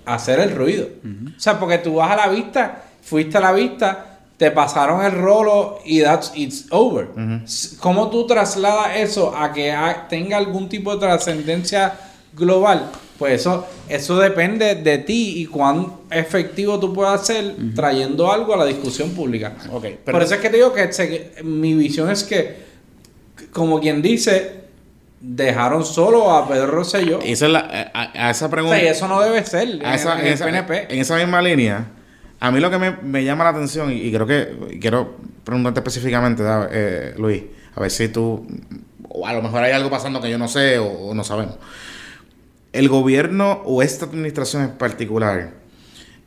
[SPEAKER 4] hacer el ruido. O sea, porque tú vas a la vista, fuiste a la vista, te pasaron el rolo y that's it's over. ¿Cómo tú trasladas eso a que tenga algún tipo de trascendencia global? Pues eso, eso depende de ti y cuán efectivo tú puedas ser trayendo algo a la discusión pública.
[SPEAKER 3] Ok, pero-
[SPEAKER 4] Por eso es que te digo que se- mi visión es que, como quien dice, dejaron solo a Pedro Rosselló.
[SPEAKER 3] Esa es la- a, a esa
[SPEAKER 4] O
[SPEAKER 3] pregunta.
[SPEAKER 4] sea, y eso no debe ser en,
[SPEAKER 3] a esa,
[SPEAKER 4] en
[SPEAKER 3] en
[SPEAKER 4] el
[SPEAKER 3] esa-
[SPEAKER 4] PNP.
[SPEAKER 3] en esa misma línea, a mí lo que me, me llama la atención, y, y creo que y quiero preguntarte específicamente, eh, Luis, a ver si tú, o a lo mejor hay algo pasando que yo no sé o, o no sabemos. El gobierno o esta administración en particular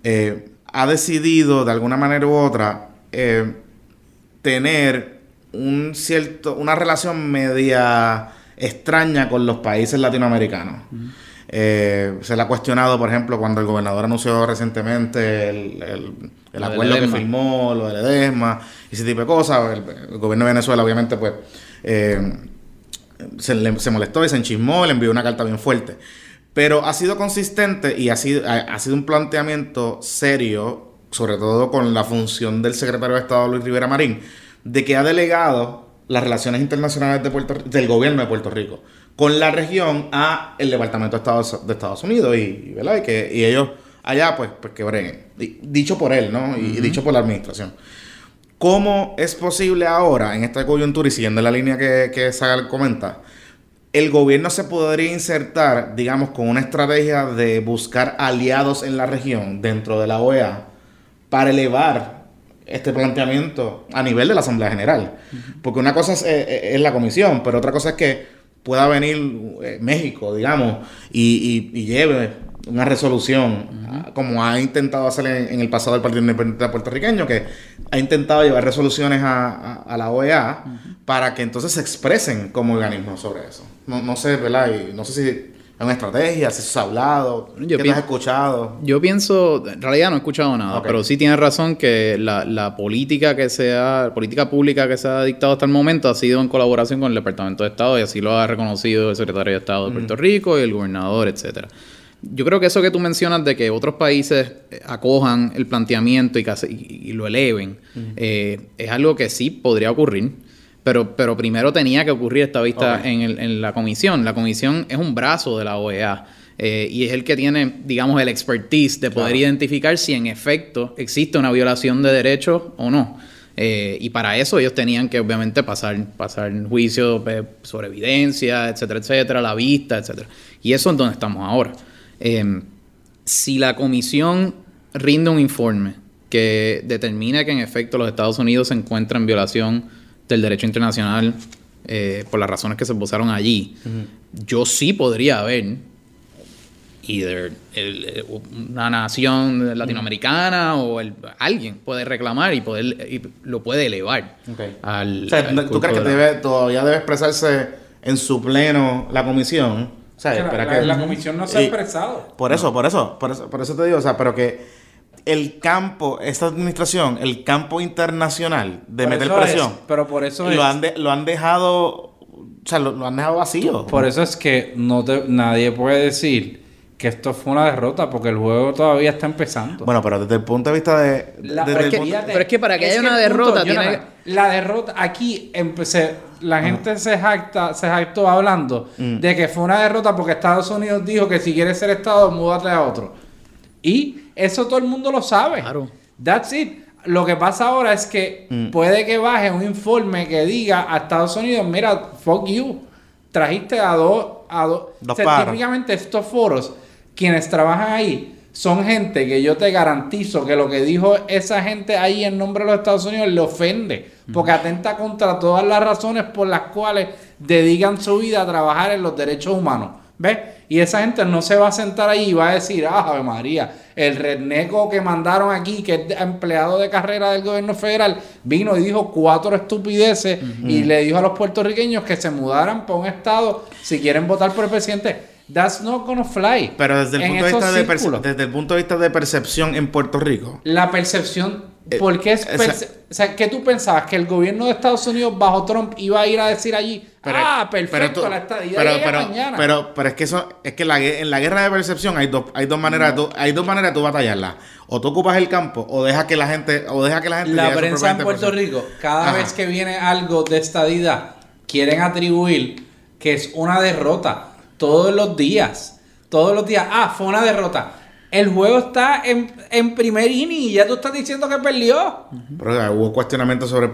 [SPEAKER 3] eh, ha decidido de alguna manera u otra eh, tener un cierto, una relación media extraña con los países latinoamericanos. Eh, se le ha cuestionado, por ejemplo, cuando el gobernador anunció recientemente el, el- acuerdo que firmó, lo del Edesma, y ese tipo de cosas. El, el gobierno de Venezuela, obviamente, pues, eh, se, le- se molestó y se enchismó, le envió una carta bien fuerte. Pero ha sido consistente y ha sido, ha, ha sido un planteamiento serio, sobre todo con la función del secretario de Estado Luis Rivera Marín, de que ha delegado las relaciones internacionales de Puerto, del gobierno de Puerto Rico con la región a el Departamento de Estados, de Estados Unidos y, ¿verdad? y que y ellos allá pues, pues que breguen. Di- Dicho por él, ¿no? Y, y dicho por la administración. ¿Cómo es posible ahora, en esta coyuntura y siguiendo la línea que, que Sagal comenta, el gobierno se podría insertar, digamos, con una estrategia de buscar aliados en la región dentro de la OEA para elevar este planteamiento a nivel de la Asamblea General? Porque una cosa es, eh, eh, es la comisión, pero otra cosa es que pueda venir eh, México, digamos, y, y- y lleve una resolución, ah, como ha intentado hacer en, en el pasado el Partido Independiente Puertorriqueño, que ha intentado llevar resoluciones a, a- a la OEA para que entonces se expresen como organismo sobre eso. No, no sé, ¿verdad? Y no sé si es una estrategia, si eso se ha hablado,
[SPEAKER 5] Yo
[SPEAKER 3] qué has escuchado.
[SPEAKER 5] Yo pienso, en realidad no he escuchado nada, pero sí tienes razón que la, la política que se ha, política pública que se ha dictado hasta el momento ha sido en colaboración con el Departamento de Estado y así lo ha reconocido el secretario de Estado de Puerto Rico y el gobernador, etcétera. Yo creo que eso que tú mencionas de que otros países eh, acojan el planteamiento y- y lo eleven eh, es algo que sí podría ocurrir. Pero, pero primero tenía que ocurrir esta vista en, el- en la comisión. La comisión es un brazo de la OEA eh, y es el que tiene, digamos, el expertise de poder
[SPEAKER 3] Claro.
[SPEAKER 5] identificar si en efecto existe una violación de derechos o no. Eh, y para eso ellos tenían que obviamente pasar, pasar juicio eh, sobre evidencia, etcétera, etcétera, la vista, etcétera. Y eso es donde estamos ahora. Eh, si la comisión rinde un informe que determina que en efecto los Estados Unidos se encuentran en violación del derecho internacional eh, por las razones que se esbozaron allí, yo sí podría ver either el- el- una nación latinoamericana o el- alguien puede reclamar y, poder, y lo puede elevar
[SPEAKER 3] Ok.
[SPEAKER 5] al,
[SPEAKER 3] O sea,
[SPEAKER 5] al
[SPEAKER 3] ¿tú crees que debe, todavía debe expresarse en su pleno la comisión? O sea,
[SPEAKER 4] la- la-
[SPEAKER 3] que-
[SPEAKER 4] la comisión no se ha expresado.
[SPEAKER 3] Por eso, por eso, por eso, por eso te digo, o sea, pero que el campo, esta administración, el campo internacional de
[SPEAKER 4] Por
[SPEAKER 3] meter presión,
[SPEAKER 4] es, pero por eso
[SPEAKER 3] lo
[SPEAKER 4] es.
[SPEAKER 3] han, de- lo han dejado, o sea, lo, lo han dejado vacío.
[SPEAKER 4] Por eso es que no te- nadie puede decir que esto fue una derrota porque el juego todavía está empezando.
[SPEAKER 3] Bueno, pero desde el punto de vista de...
[SPEAKER 4] La-
[SPEAKER 3] desde
[SPEAKER 5] pero
[SPEAKER 3] el
[SPEAKER 5] es que-
[SPEAKER 3] punto-
[SPEAKER 5] pero es que para que haya una
[SPEAKER 4] punto,
[SPEAKER 5] derrota tiene
[SPEAKER 4] La derrota, aquí empecé, la gente se jacta, se jactó hablando
[SPEAKER 3] Mm.
[SPEAKER 4] de que fue una derrota porque Estados Unidos dijo que si quieres ser Estado, múdate a otro. Y eso todo el mundo lo sabe.
[SPEAKER 5] Claro.
[SPEAKER 4] That's it. Lo que pasa ahora es que
[SPEAKER 3] Mm.
[SPEAKER 4] puede que baje un informe que diga a Estados Unidos, mira, fuck you. Trajiste a dos, a dos.
[SPEAKER 3] Dos
[SPEAKER 4] O sea,
[SPEAKER 3] paros.
[SPEAKER 4] típicamente estos foros, quienes trabajan ahí, son gente que yo te garantizo que lo que dijo esa gente ahí en nombre de los Estados Unidos le ofende, porque atenta contra todas las razones por las cuales dedican su vida a trabajar en los derechos humanos. ¿Ves? Y esa gente no se va a sentar ahí y va a decir, ah, Ave María, el redneco que mandaron aquí, que es empleado de carrera del gobierno federal, vino y dijo cuatro estupideces y le dijo a los puertorriqueños que se mudaran para un estado si quieren votar por el presidente. That's not gonna fly.
[SPEAKER 3] Pero desde el, punto de vista de desde el punto de vista de percepción en Puerto Rico,
[SPEAKER 4] La percepción, ¿por qué es
[SPEAKER 3] Eh, esa-
[SPEAKER 4] o sea, ¿qué tú pensabas? ¿Que el gobierno de Estados Unidos bajo Trump iba a ir a decir allí, ah, perfecto,
[SPEAKER 3] tú-
[SPEAKER 4] la estadía
[SPEAKER 3] pero, pero,
[SPEAKER 4] mañana?
[SPEAKER 3] Pero, pero es que eso, es que la en la guerra de percepción hay dos, hay dos maneras, tú- hay dos maneras de tú batallarla. O tú ocupas el campo, o deja que la gente, o deja que la gente
[SPEAKER 4] la prensa en Puerto. Rico, cada
[SPEAKER 3] Ajá.
[SPEAKER 4] vez que viene algo de estadidad, quieren atribuir que es una derrota. Todos los días. Todos los días. Ah, fue una derrota. El juego está en, en primer inning y ya tú estás diciendo que perdió.
[SPEAKER 3] Pero hubo cuestionamientos sobre el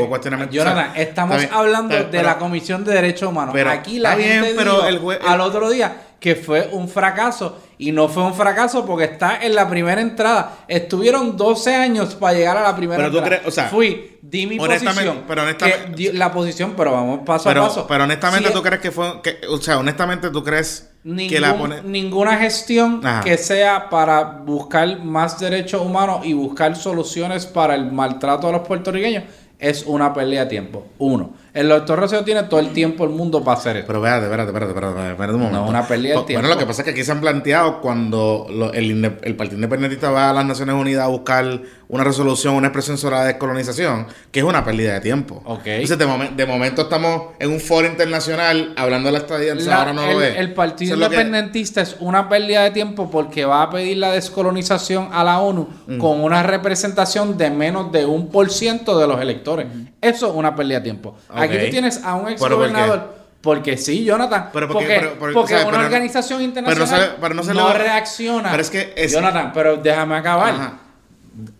[SPEAKER 3] hubo cuestionamientos.
[SPEAKER 4] Jonathan,
[SPEAKER 3] o sea,
[SPEAKER 4] estamos
[SPEAKER 3] bien,
[SPEAKER 4] hablando
[SPEAKER 3] bien,
[SPEAKER 4] de
[SPEAKER 3] pero-
[SPEAKER 4] la Comisión de Derechos Humanos.
[SPEAKER 3] pero
[SPEAKER 4] Aquí la
[SPEAKER 3] bien, pero
[SPEAKER 4] dijo
[SPEAKER 3] el jue-
[SPEAKER 4] al otro día que fue un fracaso. Y no fue un fracaso porque está en la primera entrada. Estuvieron 12 años para llegar a la primera
[SPEAKER 3] Pero tú
[SPEAKER 4] entrada.
[SPEAKER 3] crees- o sea,
[SPEAKER 4] Fui, di mi
[SPEAKER 3] honestamente-
[SPEAKER 4] posición.
[SPEAKER 3] pero honestamente-
[SPEAKER 4] di- la posición, pero vamos paso
[SPEAKER 3] Pero,
[SPEAKER 4] a paso.
[SPEAKER 3] pero honestamente, ¿tú
[SPEAKER 4] es-
[SPEAKER 3] crees que fue, que, o sea, honestamente, ¿tú crees
[SPEAKER 4] Ningún-
[SPEAKER 3] que la pone...
[SPEAKER 4] Ninguna gestión
[SPEAKER 3] Ajá.
[SPEAKER 4] que sea para buscar más derechos humanos y buscar soluciones para el maltrato a los puertorriqueños es una pérdida de tiempo. Uno. El doctor Rocío tiene todo el tiempo del mundo para hacer esto.
[SPEAKER 3] Pero espérate, espérate, espérate, espérate, espérate un momento.
[SPEAKER 4] No, una pérdida de
[SPEAKER 3] Bueno,
[SPEAKER 4] tiempo.
[SPEAKER 3] lo que pasa es que aquí se han planteado cuando lo- el, el Partido Independentista va a las Naciones Unidas a buscar una resolución, una expresión sobre la descolonización, que es una pérdida de tiempo.
[SPEAKER 4] Ok.
[SPEAKER 3] Entonces, de, momen- de momento estamos en un foro internacional hablando de la estadía, entonces
[SPEAKER 4] La-
[SPEAKER 3] ahora no
[SPEAKER 4] el,
[SPEAKER 3] lo ve.
[SPEAKER 4] el Partido
[SPEAKER 3] Eso es lo que-
[SPEAKER 4] Independentista es una pérdida de tiempo porque va a pedir la descolonización a la ONU
[SPEAKER 3] Mm.
[SPEAKER 4] con una representación de menos de un por ciento de los electores. Eso es una pérdida de tiempo. Aquí tú tienes a un ex gobernador. Porque sí, Jonathan.
[SPEAKER 3] Pero porque-
[SPEAKER 4] porque
[SPEAKER 3] pero- pero,
[SPEAKER 4] porque
[SPEAKER 3] o sea,
[SPEAKER 4] una
[SPEAKER 3] pero-
[SPEAKER 4] organización
[SPEAKER 3] pero no
[SPEAKER 4] internacional
[SPEAKER 3] no
[SPEAKER 4] reacciona.
[SPEAKER 3] pero es que es-
[SPEAKER 4] Jonathan, pero déjame acabar.
[SPEAKER 3] Ajá.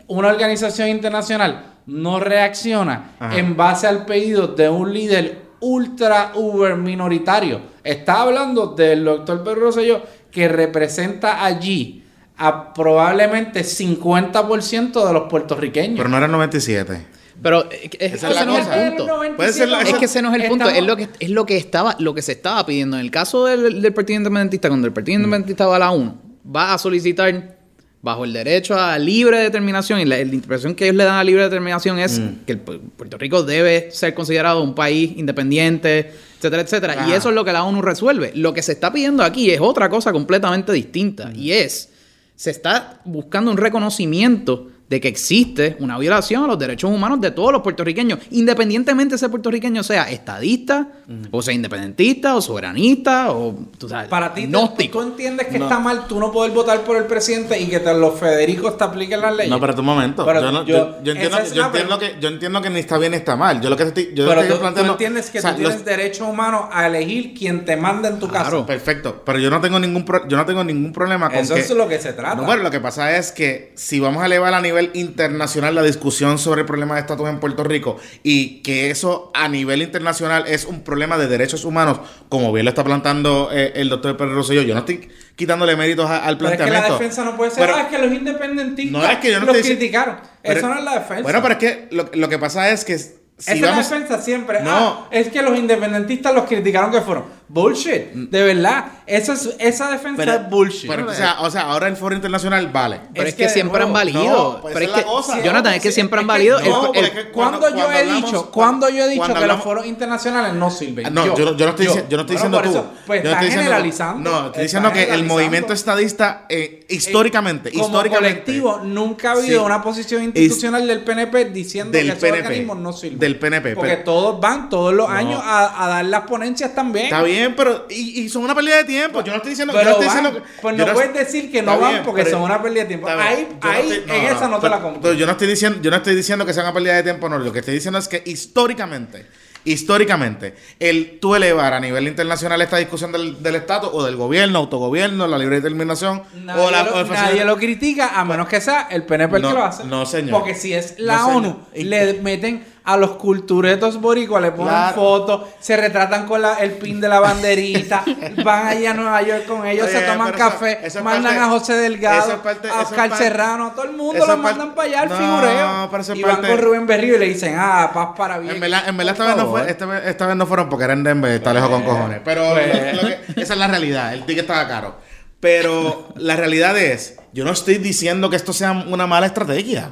[SPEAKER 4] Una organización internacional no reacciona
[SPEAKER 3] Ajá.
[SPEAKER 4] en base al pedido de un líder ultra uber minoritario. Está hablando del doctor Pedro Rosselló que representa allí a probablemente 50% de los puertorriqueños.
[SPEAKER 3] Pero no era el 97.
[SPEAKER 5] Pero es que- es- ese no es el punto.
[SPEAKER 3] Puede ser la-
[SPEAKER 5] Es que ese no es el punto, es lo que es lo que estaba lo que se estaba pidiendo. En el caso del, del Partido Independentista, cuando el Partido Independentista va a la 1, va a solicitar bajo el derecho a libre determinación y la, la interpretación que ellos le dan a libre determinación es que el Pu- Puerto Rico debe ser considerado un país independiente, etcétera, etcétera. Y eso es lo que la ONU resuelve. Lo que se está pidiendo aquí es otra cosa completamente distinta y es se está buscando un reconocimiento de que existe una violación a los derechos humanos de todos los puertorriqueños, independientemente ese puertorriqueño sea estadista, o sea independentista, o soberanista, o tú sabes,
[SPEAKER 4] Para ti, tú-
[SPEAKER 5] gnóstico.
[SPEAKER 4] ¿tú entiendes que está mal tú no poder votar por el presidente y que te- los Federicos te apliquen las leyes?
[SPEAKER 3] No, pero un momento.
[SPEAKER 4] Pero
[SPEAKER 3] yo, no-
[SPEAKER 4] yo-
[SPEAKER 3] yo- yo entiendo,
[SPEAKER 4] es
[SPEAKER 3] yo,
[SPEAKER 4] la
[SPEAKER 3] entiendo que, yo entiendo que ni está bien ni está mal. Yo lo que estoy, yo
[SPEAKER 4] pero
[SPEAKER 3] estoy
[SPEAKER 4] tú,
[SPEAKER 3] planteando.
[SPEAKER 4] tú entiendes que
[SPEAKER 3] o sea,
[SPEAKER 4] tú tienes
[SPEAKER 3] los-
[SPEAKER 4] derecho humano a elegir quien te manda en tu casa.
[SPEAKER 3] Perfecto, pero yo no tengo ningún pro- yo no tengo ningún problema con
[SPEAKER 4] Eso
[SPEAKER 3] que
[SPEAKER 4] es lo que se trata.
[SPEAKER 3] No, bueno, lo que pasa es que si vamos a elevar a nivel nivel internacional la discusión sobre el problema de estatus en Puerto Rico y que eso a nivel internacional es un problema de derechos humanos, como bien lo está plantando eh, el doctor Pedro Rosselló. Yo no estoy quitándole méritos a- al
[SPEAKER 4] Pero es que
[SPEAKER 3] planteamiento.
[SPEAKER 4] la defensa no puede ser,
[SPEAKER 3] Pero-
[SPEAKER 4] ah, es que los independentistas
[SPEAKER 3] No, es que yo no
[SPEAKER 4] los
[SPEAKER 3] estoy
[SPEAKER 4] criticaron.
[SPEAKER 3] pero-
[SPEAKER 4] Eso no es la defensa.
[SPEAKER 3] Bueno, pero es que lo, lo que pasa es que si
[SPEAKER 4] Esa
[SPEAKER 3] vamos...
[SPEAKER 4] es la defensa siempre.
[SPEAKER 3] No.
[SPEAKER 4] Ah, es que los independentistas los criticaron que fueron. Bullshit. De verdad. Esa, es- esa defensa
[SPEAKER 3] Pero-
[SPEAKER 4] es bullshit.
[SPEAKER 3] pero, o, sea, o sea, ahora el foro internacional vale.
[SPEAKER 5] Pero
[SPEAKER 4] Es
[SPEAKER 5] es,
[SPEAKER 4] que
[SPEAKER 5] siempre han valido.
[SPEAKER 3] no,
[SPEAKER 5] pero es que,
[SPEAKER 3] cosa.
[SPEAKER 5] Jonathan, es que siempre han valido.
[SPEAKER 3] no,
[SPEAKER 5] el- el-
[SPEAKER 4] cuando,
[SPEAKER 3] cuando-
[SPEAKER 4] yo
[SPEAKER 3] cuando
[SPEAKER 4] he dicho, cuando yo he dicho que
[SPEAKER 3] hablamos-
[SPEAKER 4] los foros internacionales no sirven.
[SPEAKER 3] Ah, No, yo, no- yo no estoy, dici- yo no estoy diciendo tú.
[SPEAKER 4] eso, pues
[SPEAKER 3] yo no
[SPEAKER 4] está
[SPEAKER 3] estoy diciendo-
[SPEAKER 4] generalizando.
[SPEAKER 3] No, estoy diciendo que el movimiento estadista, eh, históricamente,
[SPEAKER 4] como
[SPEAKER 3] históricamente.
[SPEAKER 4] colectivo nunca ha habido
[SPEAKER 3] Sí.
[SPEAKER 4] una posición institucional del PNP diciendo
[SPEAKER 3] Del
[SPEAKER 4] que esos
[SPEAKER 3] PNP,
[SPEAKER 4] organismos no sirven.
[SPEAKER 3] del PNP,
[SPEAKER 4] Porque todos van todos los años a, a dar las ponencias también.
[SPEAKER 3] Está bien, pero. Y, y son una pérdida de tiempo. Yo no estoy diciendo. yo no estoy
[SPEAKER 4] van.
[SPEAKER 3] diciendo que-
[SPEAKER 4] pues no puedes decir que no van
[SPEAKER 3] bien,
[SPEAKER 4] porque son una pérdida de tiempo. Ahí,
[SPEAKER 3] no
[SPEAKER 4] ahí
[SPEAKER 3] estoy-
[SPEAKER 4] en esa no te la compro.
[SPEAKER 3] pero yo no estoy diciendo, yo no estoy diciendo que sea una pérdida de tiempo, no. Lo que estoy diciendo es que históricamente, históricamente, el tú elevar a nivel internacional esta discusión del, del Estado o del gobierno, autogobierno, la libre determinación
[SPEAKER 4] Nadie,
[SPEAKER 3] o la
[SPEAKER 4] lo,
[SPEAKER 3] o el
[SPEAKER 4] nadie
[SPEAKER 3] facilita-
[SPEAKER 4] lo critica a menos que sea el PNP el
[SPEAKER 3] No,
[SPEAKER 4] que lo hace.
[SPEAKER 3] no, señor.
[SPEAKER 4] Porque si es la
[SPEAKER 3] No, señor.
[SPEAKER 4] ONU,
[SPEAKER 3] Y-
[SPEAKER 4] le meten a los culturetos boricuas, le ponen
[SPEAKER 3] Claro.
[SPEAKER 4] fotos, se retratan con la- el pin de la banderita, van allá a Nueva York con ellos, se toman café, mandan
[SPEAKER 3] parte-
[SPEAKER 4] a José Delgado,
[SPEAKER 3] parte-
[SPEAKER 4] a Oscar
[SPEAKER 3] parte-
[SPEAKER 4] Serrano, todo el mundo los
[SPEAKER 3] parte-
[SPEAKER 4] mandan para allá al
[SPEAKER 3] No,
[SPEAKER 4] figureo. y van con Rubén Berrío y le dicen, ah, paz para bien.
[SPEAKER 3] En verdad, en verdad esta, vez no fue, esta, vez, esta vez no fueron porque era en Denver, está lejos con cojones. Pero
[SPEAKER 4] pues.
[SPEAKER 3] lo- lo que- esa es la realidad, el ticket estaba caro. Pero la realidad es, yo no estoy diciendo que esto sea una mala estrategia.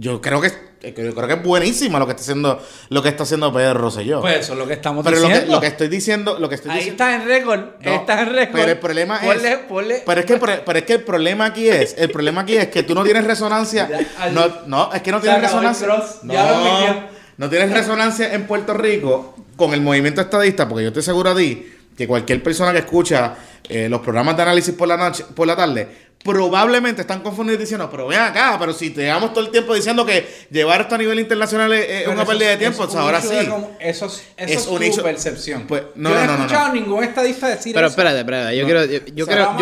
[SPEAKER 3] Yo creo que, yo creo que es buenísima lo que está haciendo, lo que está haciendo Pedro Rosselló.
[SPEAKER 4] Pues eso es lo que estamos
[SPEAKER 3] pero lo que,
[SPEAKER 4] diciendo.
[SPEAKER 3] lo que estoy diciendo, lo que estoy
[SPEAKER 4] Ahí
[SPEAKER 3] diciendo.
[SPEAKER 4] está en récord,
[SPEAKER 3] No,
[SPEAKER 4] está en récord.
[SPEAKER 3] Pero el problema
[SPEAKER 4] Ponle-
[SPEAKER 3] es.
[SPEAKER 4] ponle-
[SPEAKER 3] pero, es que, pero es que el problema aquí es. El problema aquí es que tú no tienes resonancia. No, no, es que no tienes resonancia.
[SPEAKER 4] cross, ya lo
[SPEAKER 3] No, no tienes resonancia en Puerto Rico con el movimiento estadista, porque yo estoy seguro a ti que cualquier persona que escucha eh, los programas de análisis por la noche, por la tarde, probablemente están confundidos diciendo, pero ven acá, pero si te llevamos todo el tiempo diciendo que llevar esto a nivel internacional es, es
[SPEAKER 4] Pero
[SPEAKER 3] una pérdida de tiempo, pues ahora sí.
[SPEAKER 4] como- eso es, eso
[SPEAKER 3] Es
[SPEAKER 4] es,
[SPEAKER 3] un
[SPEAKER 4] percepción.
[SPEAKER 3] Pues, no,
[SPEAKER 4] yo no,
[SPEAKER 3] no,
[SPEAKER 4] he
[SPEAKER 3] no, no,
[SPEAKER 4] escuchado
[SPEAKER 3] no.
[SPEAKER 4] ningún estadista decir
[SPEAKER 5] pero
[SPEAKER 4] eso.
[SPEAKER 5] espérate, espérate. Yo quiero. Yo, creo.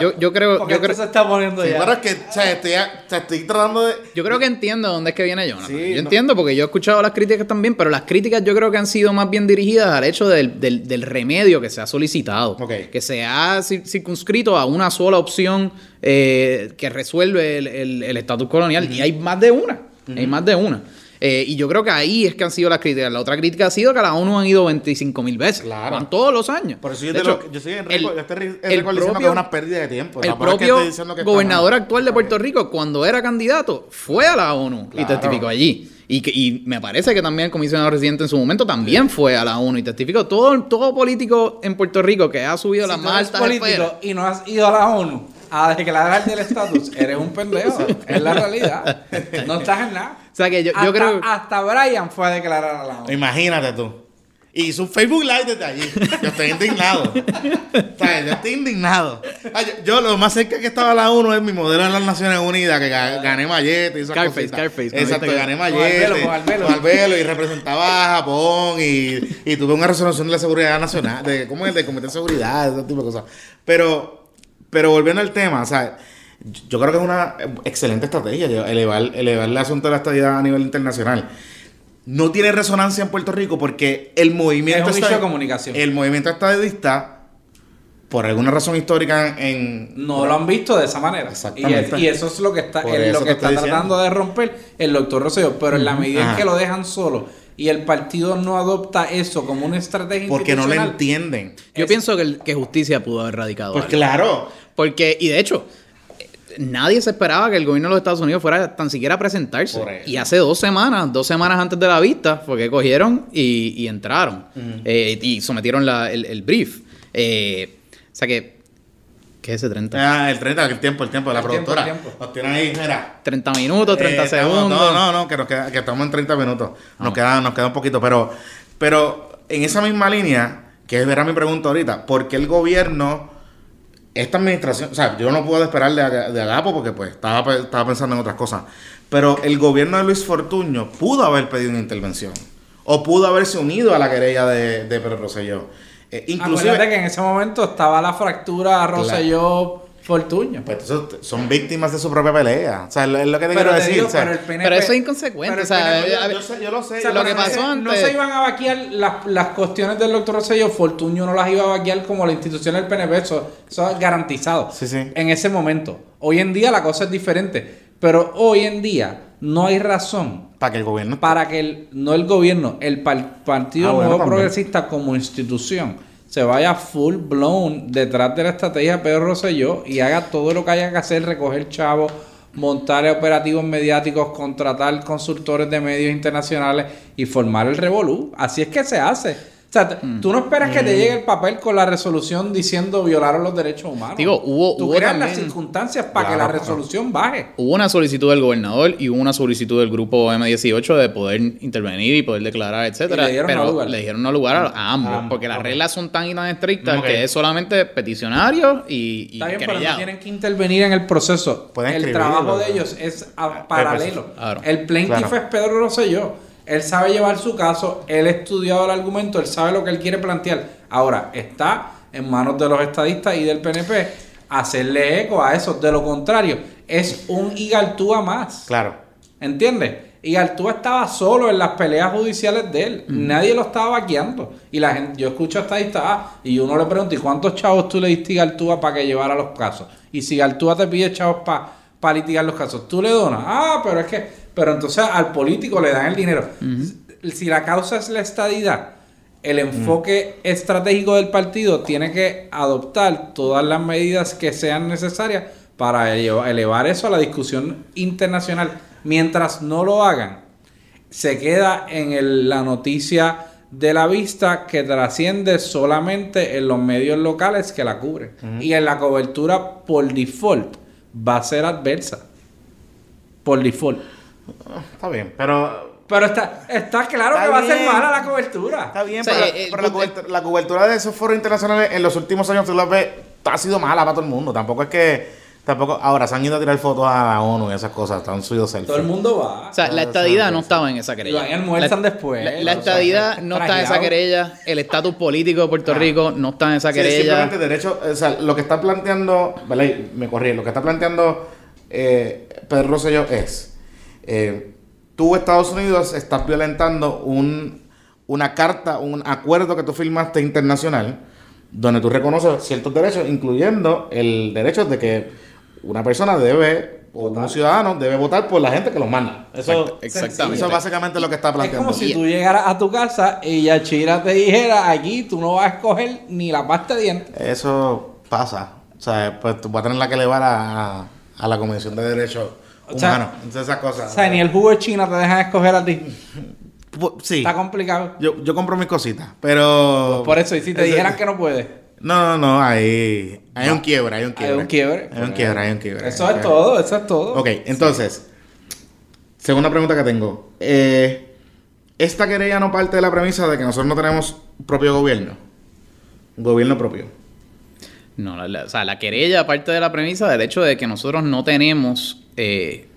[SPEAKER 5] Yo, yo, creo.
[SPEAKER 4] Porque
[SPEAKER 5] Yo creo
[SPEAKER 4] se está poniendo
[SPEAKER 3] Sí,
[SPEAKER 4] ya.
[SPEAKER 3] pero es que, o sea, estoy, o sea, estoy tratando de.
[SPEAKER 5] Yo creo que entiendo dónde es que viene Jonathan.
[SPEAKER 3] Sí,
[SPEAKER 5] yo
[SPEAKER 3] no.
[SPEAKER 5] entiendo porque yo he escuchado las críticas también, pero las críticas yo creo que han sido más bien dirigidas al hecho del, del- del remedio que se ha solicitado. Que se ha cir- circunscrito a una sola opción eh, que resuelve el- estatus colonial. Y hay más de una. Hay más de una. Eh, y yo creo que ahí es que han sido las críticas. La otra crítica ha sido que a la ONU han ido 25 mil veces.
[SPEAKER 3] Claro.
[SPEAKER 5] Van todos los años.
[SPEAKER 3] Por eso yo,
[SPEAKER 5] De
[SPEAKER 3] te
[SPEAKER 5] hecho,
[SPEAKER 3] lo- yo soy en
[SPEAKER 5] el-
[SPEAKER 3] que es una pérdida de tiempo.
[SPEAKER 5] el
[SPEAKER 3] Tampoco es que
[SPEAKER 5] propio
[SPEAKER 3] que
[SPEAKER 5] gobernador actual de Puerto Rico, cuando era candidato, fue a la ONU y testificó allí. Y, que, y me parece que también el comisionado residente en su momento también fue a la ONU y testificó. Todo, todo político en Puerto Rico que ha subido
[SPEAKER 4] si tú
[SPEAKER 5] más
[SPEAKER 4] eres
[SPEAKER 5] altas
[SPEAKER 4] político
[SPEAKER 5] esferas.
[SPEAKER 4] y no has ido a la ONU a declarar el estatus, eres un pendejo. es la realidad. No estás en nada.
[SPEAKER 5] O sea que yo, creo...
[SPEAKER 4] hasta Brian fue a declarar a la ONU.
[SPEAKER 3] Imagínate tú. Y hizo un Facebook Live desde allí. Yo estoy indignado. O sea, yo estoy indignado. Ay, yo, yo lo más cerca que estaba la ONU es mi modelo en las Naciones Unidas, que ga- gané mallete y esas.
[SPEAKER 5] Scarface, ¿no?
[SPEAKER 3] Exacto, gané
[SPEAKER 4] Con
[SPEAKER 3] mallete.
[SPEAKER 4] Con Albelo,
[SPEAKER 3] y representaba a Japón y, y tuve una resolución de la seguridad nacional, de, ¿cómo es? Del Comité de Seguridad, ese tipo de cosas. Pero, pero volviendo al tema, o sea, yo creo que es una excelente estrategia elevar, elevar el asunto de la estadía a nivel internacional. No tiene resonancia en Puerto Rico porque el movimiento
[SPEAKER 4] Es un de comunicación.
[SPEAKER 3] El movimiento estadista, por alguna razón histórica en
[SPEAKER 4] No lo han visto de esa manera. Y,
[SPEAKER 3] Exactamente.
[SPEAKER 4] y eso es lo que está, es lo que está
[SPEAKER 3] diciendo.
[SPEAKER 4] tratando de romper el doctor Rosselló. Pero en la medida en que lo dejan solo y el partido no adopta eso como una estrategia
[SPEAKER 3] porque no lo entienden.
[SPEAKER 5] Yo
[SPEAKER 4] es-
[SPEAKER 5] pienso que, el- que justicia pudo haber radicado.
[SPEAKER 3] Pues
[SPEAKER 5] algo.
[SPEAKER 3] claro.
[SPEAKER 5] Porque, y de hecho, nadie se esperaba que el gobierno de los Estados Unidos fuera tan siquiera a presentarse. Y hace dos semanas, dos semanas antes de la vista, fue que cogieron y, y entraron. Eh, y sometieron la- el, el brief. Eh, o sea que, ¿qué es ese 30?
[SPEAKER 3] Ah, el 30, el tiempo, el tiempo de la
[SPEAKER 4] El tiempo,
[SPEAKER 3] productora.
[SPEAKER 4] el tiempo.
[SPEAKER 3] Nos tiene ahí, mira.
[SPEAKER 5] 30 minutos, 30
[SPEAKER 3] Eh, estamos-
[SPEAKER 5] segundos.
[SPEAKER 3] No, no, no, que, nos queda- que estamos en 30 minutos. Nos, queda, nos queda un poquito. Pero, pero en esa misma línea, que es verá mi pregunta ahorita, ¿por qué el gobierno, esta administración, o sea, yo no puedo esperar de, de Agapo porque pues estaba, estaba pensando en otras cosas, pero el gobierno de Luis Fortuño pudo haber pedido una intervención o pudo haberse unido a la querella de, de Pedro Rosselló. Eh, inclusive,
[SPEAKER 4] Acuérdate que en ese momento estaba la fractura Rosselló Fortuño.
[SPEAKER 3] Pues son víctimas de su propia pelea. O sea, es lo- que te
[SPEAKER 4] Pero
[SPEAKER 3] quiero
[SPEAKER 4] te
[SPEAKER 3] decir.
[SPEAKER 4] digo,
[SPEAKER 3] o sea,
[SPEAKER 4] pero el PNP
[SPEAKER 5] Pero eso es inconsecuente,
[SPEAKER 4] pero el
[SPEAKER 5] o sea,
[SPEAKER 4] PNP
[SPEAKER 5] a-
[SPEAKER 3] yo, sé, yo lo sé.
[SPEAKER 4] O sea,
[SPEAKER 3] yo
[SPEAKER 5] lo que pasó
[SPEAKER 4] no
[SPEAKER 5] antes-
[SPEAKER 4] se iban a vaquear las, las cuestiones del doctor Rosselló, Fortuño no las iba a vaquear como la institución del PNP, eso, eso es garantizado.
[SPEAKER 3] Sí, sí.
[SPEAKER 4] En ese momento. Hoy en día la cosa es diferente, pero hoy en día no hay razón
[SPEAKER 3] Para que el gobierno.
[SPEAKER 4] para que el, no el gobierno, el par- Partido
[SPEAKER 3] Ah, bueno,
[SPEAKER 4] Nuevo
[SPEAKER 3] también.
[SPEAKER 4] Progresista como institución se vaya full blown detrás de la estrategia Pedro Rosselló y haga todo lo que haya que hacer, recoger chavos, montar operativos mediáticos, contratar consultores de medios internacionales y formar el revolú. Así es que se hace. Sea, t- tú no esperas que te llegue el papel con la resolución diciendo violaron los derechos humanos.
[SPEAKER 5] Digo, hubo-
[SPEAKER 4] Tú
[SPEAKER 5] hubo
[SPEAKER 4] creas las circunstancias para que la
[SPEAKER 3] claro.
[SPEAKER 4] resolución baje.
[SPEAKER 5] Hubo una solicitud del gobernador y hubo una solicitud del grupo M18 de poder intervenir y poder declarar, etcétera.
[SPEAKER 4] Y le dieron
[SPEAKER 5] pero
[SPEAKER 4] no lugar.
[SPEAKER 5] le dieron no lugar a, a ambos, porque las reglas son tan y tan estrictas que es solamente peticionario y, y
[SPEAKER 4] Está bien, pero no tienen que intervenir en el proceso.
[SPEAKER 3] Pueden
[SPEAKER 4] el trabajo de ellos es a- paralelo.
[SPEAKER 5] Claro.
[SPEAKER 4] El plaintiff
[SPEAKER 3] Claro.
[SPEAKER 4] es Pedro Rosselló. Él sabe llevar su caso, él ha estudiado el argumento, él sabe lo que él quiere plantear. Ahora, está en manos de los estadistas y del PNP hacerle eco a eso. De lo contrario, es un Igaltúa más.
[SPEAKER 3] Claro.
[SPEAKER 4] ¿Entiendes? Y Artúa estaba solo en las peleas judiciales de él. Nadie lo estaba vaqueando. Y la gente, yo escucho hasta ahí está, y uno le pregunta, ¿y cuántos chavos tú le diste a Artúa para que llevara los casos? Y si Artúa te pide chavos para litigar los casos, tú le donas. Ah, pero es que, pero entonces al político le dan el dinero. Si la causa es la estadidad, el enfoque estratégico del partido tiene que adoptar todas las medidas que sean necesarias para eleva- elevar eso a la discusión internacional. Mientras no lo hagan, se queda en el- la noticia de la vista que trasciende solamente en los medios locales que la cubren. Y en la cobertura por default va a ser adversa. Por default.
[SPEAKER 3] Está bien, pero.
[SPEAKER 4] Pero está, está claro
[SPEAKER 3] Está
[SPEAKER 4] que va a ser mala la cobertura.
[SPEAKER 3] Está bien,
[SPEAKER 5] O sea,
[SPEAKER 3] pero,
[SPEAKER 5] eh, eh,
[SPEAKER 3] la,
[SPEAKER 5] eh,
[SPEAKER 3] cobertura, la cobertura de esos foros internacionales en los últimos años, tú lo ves, ha sido mala para todo el mundo. Tampoco es que. Tampoco, ahora se han ido a tirar fotos a la ONU y esas cosas, han subido selfies.
[SPEAKER 4] Todo el mundo va.
[SPEAKER 5] O sea, la estadidad no estaba en esa querella.
[SPEAKER 4] Lo almuerzan
[SPEAKER 5] La-
[SPEAKER 4] después,
[SPEAKER 5] La,
[SPEAKER 4] o
[SPEAKER 5] la
[SPEAKER 4] sea,
[SPEAKER 5] estadidad no está en esa querella. El estatus político de Puerto
[SPEAKER 3] Ah.
[SPEAKER 5] Rico no está en esa
[SPEAKER 3] Sí,
[SPEAKER 5] querella.
[SPEAKER 3] simplemente derecho, o sea, lo que está planteando. Y Me corrí, lo que está planteando eh, Pedro Rosselló es, eh, tú Estados Unidos estás violentando un, una carta, un acuerdo que tú firmaste internacional, donde tú reconoces ciertos derechos, incluyendo el derecho de que una persona debe, o un ciudadano debe votar por la gente que los manda. Eso,
[SPEAKER 5] Exacto- exactamente.
[SPEAKER 3] eso es básicamente lo que está
[SPEAKER 4] Es
[SPEAKER 3] planteando.
[SPEAKER 4] como si tú llegaras a tu casa y Yachira te dijera, aquí tú no vas a escoger ni la pasta de dientes.
[SPEAKER 3] Eso pasa. O sea, pues tú vas a tener la que elevar a, a- a la Comisión de Derechos
[SPEAKER 4] O sea,
[SPEAKER 3] Humanos. Entonces, esas cosas.
[SPEAKER 4] O sea, ni el jugo de China te dejan escoger a ti.
[SPEAKER 3] Pu- Sí.
[SPEAKER 4] Está complicado.
[SPEAKER 3] Yo, yo compro mis cositas, pero...
[SPEAKER 4] Por eso, y si te dijeran que no puedes.
[SPEAKER 3] No, no, no, hay, hay un quiebre, hay un
[SPEAKER 4] Hay
[SPEAKER 3] quiebre.
[SPEAKER 4] un quiebre.
[SPEAKER 3] Hay un quiebre, hay un quiebre.
[SPEAKER 4] Eso es todo, eso es todo.
[SPEAKER 3] Ok, entonces, segunda pregunta que tengo. Eh, esta querella no parte de la premisa de que nosotros no tenemos propio gobierno. Gobierno propio.
[SPEAKER 5] No, la, la- o sea, la querella parte de la premisa del hecho de que nosotros no tenemos eh,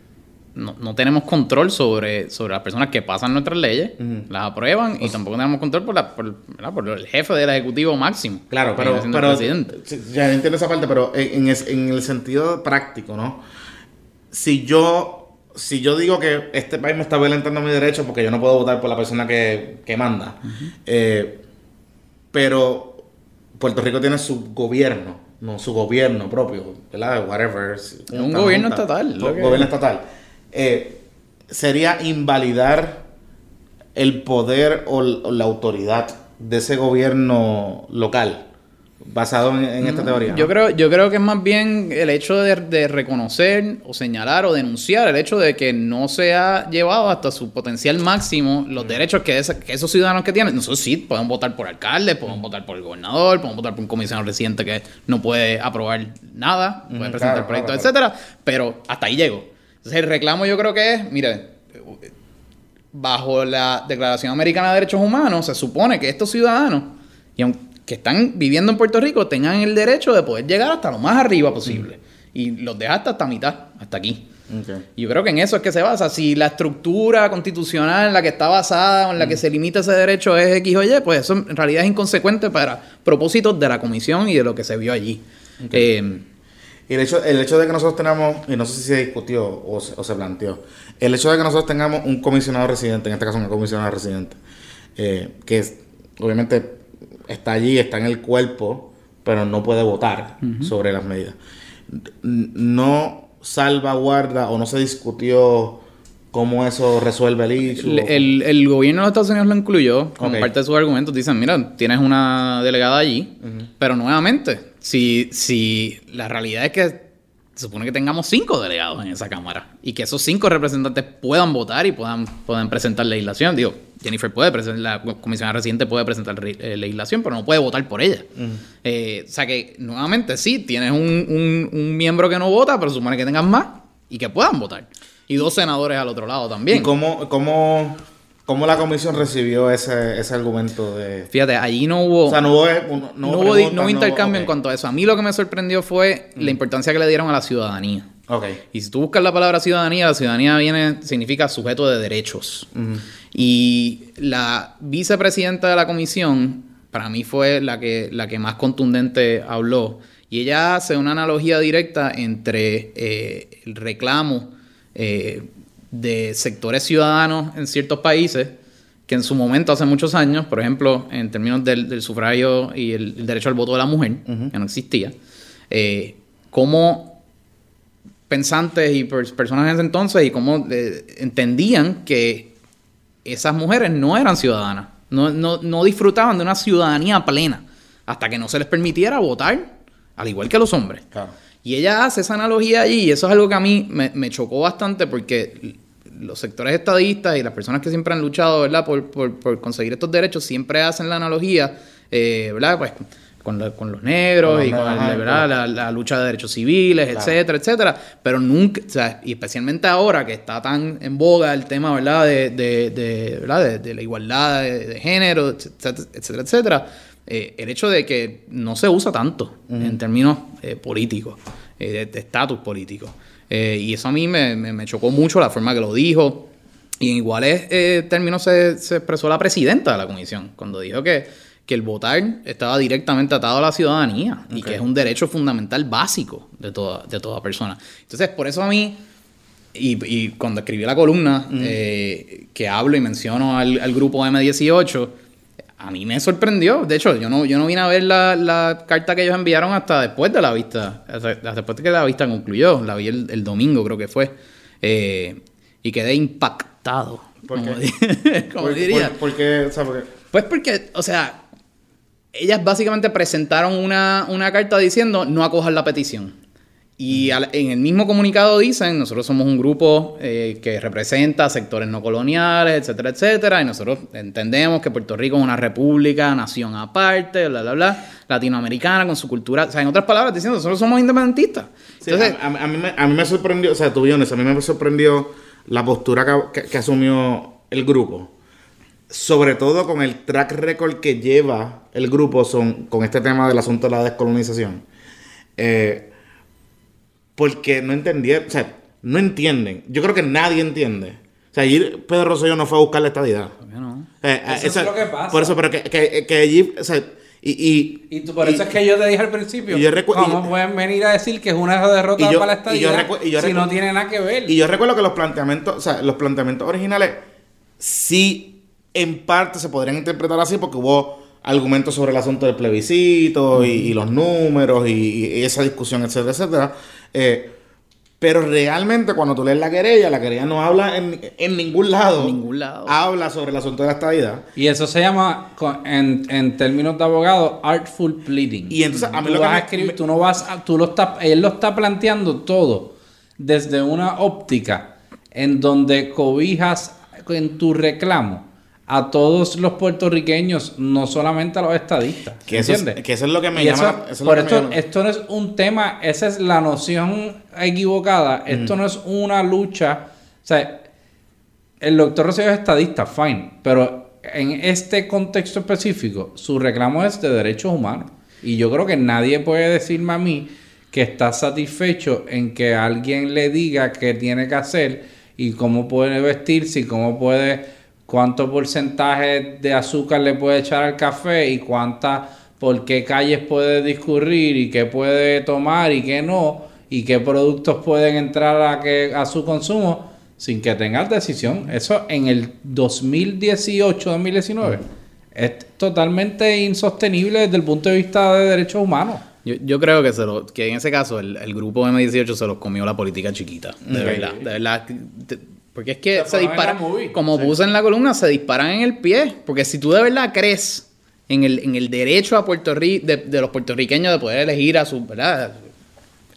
[SPEAKER 5] no, no tenemos control sobre, sobre las personas que pasan nuestras leyes, las aprueban y tampoco tenemos control por, la, por, el jefe del ejecutivo máximo.
[SPEAKER 3] Claro, pero, pero ya entiendo esa parte, pero en, en es- en el sentido práctico, ¿no? Si yo, si yo digo que este país me está violentando mi derecho porque yo no puedo votar por la persona que, que manda, eh, pero Puerto Rico tiene su gobierno, no su gobierno propio, ¿verdad? Whatever.
[SPEAKER 5] Un gobierno estatal, lo que-
[SPEAKER 3] Gobierno estatal. Eh, sería invalidar el poder o la autoridad de ese gobierno local basado en, en esta teoría.
[SPEAKER 5] Mm, Yo
[SPEAKER 3] ¿no?
[SPEAKER 5] creo, yo creo que es más bien el hecho de, de reconocer o señalar o denunciar el hecho de que no se ha llevado hasta su potencial máximo los derechos que, esos ciudadanos que tienen. Nosotros sí podemos votar por alcalde, podemos votar por el gobernador, podemos votar por un comisionado residente que no puede aprobar nada, puede
[SPEAKER 3] Ujú,
[SPEAKER 5] presentar
[SPEAKER 3] claro,
[SPEAKER 5] proyectos,
[SPEAKER 3] claro,
[SPEAKER 5] etcétera, pero hasta ahí llego. Entonces el reclamo yo creo que es, mire, bajo la Declaración Americana de Derechos Humanos, se supone que estos ciudadanos, y aun- que están viviendo en Puerto Rico, tengan el derecho de poder llegar hasta lo más arriba posible. Y los deja hasta, hasta mitad, hasta aquí. Y yo creo que en eso es que se basa. Si la estructura constitucional en la que está basada o en la que se limita ese derecho es X o Y, pues eso en realidad es inconsecuente para propósitos de la comisión y de lo que se vio allí. Eh,
[SPEAKER 3] Y el hecho, el hecho de que nosotros tenemos, y no sé si se discutió o se, o se planteó, el hecho de que nosotros tengamos un comisionado residente, en este caso una comisionada residente, eh, que es- obviamente está allí, está en el cuerpo, pero no puede votar sobre las medidas. No salvaguarda o no se discutió cómo eso resuelve el issue.
[SPEAKER 5] El, el- el gobierno de los Estados Unidos lo incluyó como parte de sus argumentos. Dicen, mira, tienes una delegada allí, pero nuevamente, si, si la realidad es que se supone que tengamos cinco delegados en esa Cámara y que esos cinco representantes puedan votar y puedan, puedan presentar legislación. Digo, Jennifer puede presentar, la comisionada residente puede presentar re- eh, legislación, pero no puede votar por ella. Eh, o sea que, nuevamente, sí, tienes un, un- un miembro que no vota, pero se supone que tengas más y que puedan votar. Y dos senadores al otro lado también.
[SPEAKER 3] ¿Y cómo, cómo, cómo la comisión recibió ese, ese argumento de...
[SPEAKER 5] Fíjate, allí no hubo...
[SPEAKER 3] O sea, no hubo, no,
[SPEAKER 5] no, hubo, no hubo intercambio en cuanto a eso. A mí lo que me sorprendió fue la importancia que le dieron a la ciudadanía.
[SPEAKER 3] Ok.
[SPEAKER 5] Y si tú buscas la palabra ciudadanía, la ciudadanía viene, significa sujeto de derechos. Y la vicepresidenta de la comisión, para mí fue la que, la que más contundente habló. Y ella hace una analogía directa entre eh, el reclamo eh, de sectores ciudadanos en ciertos países, que en su momento, hace muchos años, por ejemplo, en términos del, del sufragio y el, el derecho al voto de la mujer, que no existía, eh, cómo pensantes y pers- personas en ese entonces y cómo eh, entendían que esas mujeres no eran ciudadanas, no, no, no disfrutaban de una ciudadanía plena hasta que no se les permitiera votar, al igual que los hombres.
[SPEAKER 3] Claro.
[SPEAKER 5] Y ella hace esa analogía allí y eso es algo que a mí me, me chocó bastante porque los sectores estadistas y las personas que siempre han luchado ¿verdad? Por, por- por conseguir estos derechos siempre hacen la analogía eh, ¿verdad? Pues, con, la- con los negros
[SPEAKER 3] Con los
[SPEAKER 5] y con La, la lucha de derechos civiles,
[SPEAKER 3] Claro.
[SPEAKER 5] etcétera, etcétera. Pero nunca, o sea, y especialmente ahora que está tan en boga el tema ¿verdad? De, de, de- ¿verdad? de, de la igualdad de, de género, etcétera, etcétera, etcétera, eh, el hecho de que no se usa tanto en términos eh, políticos, eh, de estatus político. Y eso a mí me, me- me chocó mucho la forma que lo dijo. Y en iguales términos se, se expresó la presidenta de la comisión cuando dijo que, que el votar estaba directamente atado a la ciudadanía y que es un derecho fundamental básico de toda, de toda persona. Entonces, por eso a mí, y, y cuando escribí la columna eh, que hablo y menciono al, al grupo M18, a mí me sorprendió. De hecho, yo no, yo no vine a ver la, la carta que ellos enviaron hasta después de la vista, hasta, hasta después de que la vista concluyó. La vi el, el domingo, creo que fue. Eh, y quedé impactado.
[SPEAKER 3] ¿Por
[SPEAKER 5] como
[SPEAKER 3] qué?
[SPEAKER 5] como
[SPEAKER 3] ¿Por-
[SPEAKER 5] diría.
[SPEAKER 3] por-? O sea, porque-
[SPEAKER 5] Pues porque, o sea, ellas básicamente presentaron una, una carta diciendo no acojan la petición. Y al- en el mismo comunicado dicen, nosotros somos un grupo eh, que representa sectores no coloniales, etcétera, etcétera, y nosotros entendemos que Puerto Rico es una república, nación aparte, bla, bla, bla, latinoamericana, con su cultura, o sea, en otras palabras, diciendo, nosotros somos independentistas.
[SPEAKER 3] Sí,
[SPEAKER 5] Entonces,
[SPEAKER 3] a, a- a mí me, a mí me sorprendió, o sea, tú a mí me sorprendió la postura que, que- que asumió el grupo. Sobre todo con el track record que lleva el grupo son, con este tema del asunto de la descolonización. Eh, porque no entendieron, o sea, no entienden. Yo creo que nadie entiende. O sea, allí Pedro Rosselló no fue a buscar la estadidad.
[SPEAKER 5] no.
[SPEAKER 3] Eh,
[SPEAKER 4] Eso es lo que pasa.
[SPEAKER 3] Por eso, pero que, que, que allí, o sea, y, y,
[SPEAKER 4] Y tú, por eso es que yo te dije al principio,
[SPEAKER 3] y yo
[SPEAKER 4] ¿cómo
[SPEAKER 3] y-
[SPEAKER 4] pueden venir a decir que es una derrota
[SPEAKER 3] y yo-
[SPEAKER 4] para la
[SPEAKER 3] y yo
[SPEAKER 4] estadidad
[SPEAKER 3] yo
[SPEAKER 4] si no tiene nada que ver?
[SPEAKER 3] Y yo recuerdo que los planteamientos, o sea, los planteamientos originales sí en parte se podrían interpretar así porque hubo argumentos sobre el asunto del plebiscito y, y los números y, y esa discusión, etcétera, etcétera. Eh, pero realmente cuando tú lees la querella, la querella no habla en, en ningún lado.
[SPEAKER 5] En ningún lado.
[SPEAKER 3] Habla sobre el asunto de la estadidad.
[SPEAKER 4] Y eso se llama, en, en términos de abogado, artful pleading.
[SPEAKER 3] Y entonces, a mí
[SPEAKER 4] tú
[SPEAKER 3] lo que
[SPEAKER 4] a
[SPEAKER 3] me-
[SPEAKER 4] escribir,
[SPEAKER 3] me-
[SPEAKER 4] tú no vas a- tú lo está, él lo está planteando todo desde una óptica en donde cobijas en tu reclamo a todos los puertorriqueños, no solamente a los estadistas.
[SPEAKER 3] Que eso, que eso es lo que me
[SPEAKER 4] Y
[SPEAKER 3] llama.
[SPEAKER 4] eso-
[SPEAKER 3] eso
[SPEAKER 4] por esto,
[SPEAKER 3] llama-
[SPEAKER 4] esto no es un tema, esa es la noción equivocada. Esto no es una lucha. O sea, el doctor Rosselló es estadista, fine. Pero en este contexto específico, su reclamo es de derechos humanos. Y yo creo que nadie puede decirme a mí que está satisfecho en que alguien le diga qué tiene que hacer y cómo puede vestirse y cómo puede, cuánto porcentaje de azúcar le puede echar al café y cuánta, por qué calles puede discurrir y qué puede tomar y qué no. y qué productos pueden entrar a, que, a su consumo sin que tengas decisión. Eso en el 2018-2019 es totalmente insostenible desde el punto de vista de derechos humanos.
[SPEAKER 5] Yo, yo creo que, se lo, que en ese caso el, el grupo M18 se los comió la política chiquita. De verdad. De verdad. te- Porque es que
[SPEAKER 4] Se
[SPEAKER 5] disparan. Como
[SPEAKER 4] Sí.
[SPEAKER 5] puse en la columna, se disparan en el pie. Porque si tú de verdad crees en el, en el derecho a Puerto Rico, de, de los puertorriqueños de poder elegir a su. ¿verdad?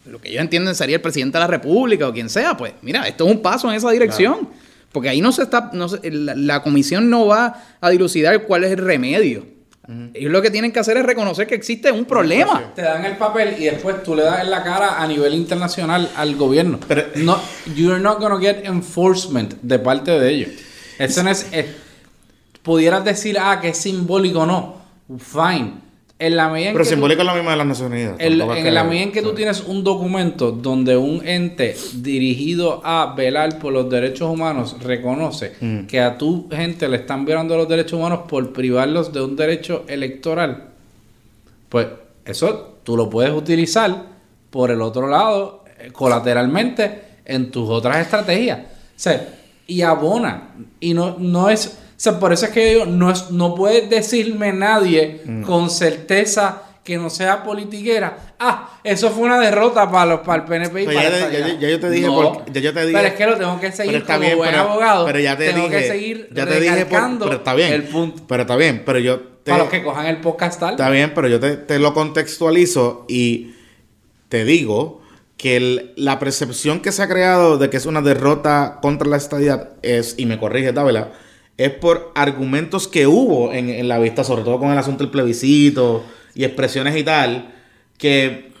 [SPEAKER 5] Lo que ellos entienden sería el presidente de la República o quien sea, pues mira, esto es un paso en esa dirección. Porque ahí no se está. No se- la, la comisión no va a dilucidar cuál es el remedio. Ellos lo que tienen que hacer es reconocer que existe un problema.
[SPEAKER 4] Te dan el papel y después tú le das en la cara a nivel internacional al gobierno.
[SPEAKER 3] Pero-
[SPEAKER 4] no, you're not gonna get enforcement de parte de ellos. Eso no es, es- pudieras decir, ah, que es simbólico, no. Fine. En la medida en
[SPEAKER 3] Pero
[SPEAKER 4] que
[SPEAKER 3] es lo mismo de las Naciones Unidas.
[SPEAKER 4] el-
[SPEAKER 3] Tampoco es
[SPEAKER 4] en
[SPEAKER 3] que-
[SPEAKER 4] la medida en que tú tienes un documento donde un ente dirigido a velar por los derechos humanos reconoce
[SPEAKER 3] Mm.
[SPEAKER 4] que a tu gente le están violando los derechos humanos por privarlos de un derecho electoral, pues eso tú lo puedes utilizar por el otro lado, eh, colateralmente, en tus otras estrategias. O sea, y abona. Y no, no es. O sea, por eso es que yo digo, no, es, no puedes decirme nadie con certeza que no sea politiquera. Ah, eso fue una derrota para los para el PNP y
[SPEAKER 3] Pero
[SPEAKER 4] para
[SPEAKER 3] ya, ya-
[SPEAKER 4] allá".
[SPEAKER 3] ya yo te dije,
[SPEAKER 4] No.
[SPEAKER 3] porque- ya yo te dije.
[SPEAKER 4] Pero es que lo tengo que
[SPEAKER 3] Pero
[SPEAKER 4] seguir
[SPEAKER 3] está
[SPEAKER 4] como
[SPEAKER 3] bien,
[SPEAKER 4] buen
[SPEAKER 3] pero-
[SPEAKER 4] abogado.
[SPEAKER 3] Pero ya te
[SPEAKER 4] tengo
[SPEAKER 3] dije.
[SPEAKER 4] que seguir
[SPEAKER 3] ya te dije por- pero está bien.
[SPEAKER 4] el punto.
[SPEAKER 3] Pero está bien, pero yo te,
[SPEAKER 4] Para los que cojan el podcast tal.
[SPEAKER 3] Está bien, pero yo te, te lo contextualizo y te digo que el- la percepción que se ha creado de que es una derrota contra la estadidad es, y me corrige Dávila, es por argumentos que hubo en, en la vista, sobre todo con el asunto del plebiscito y expresiones y tal, que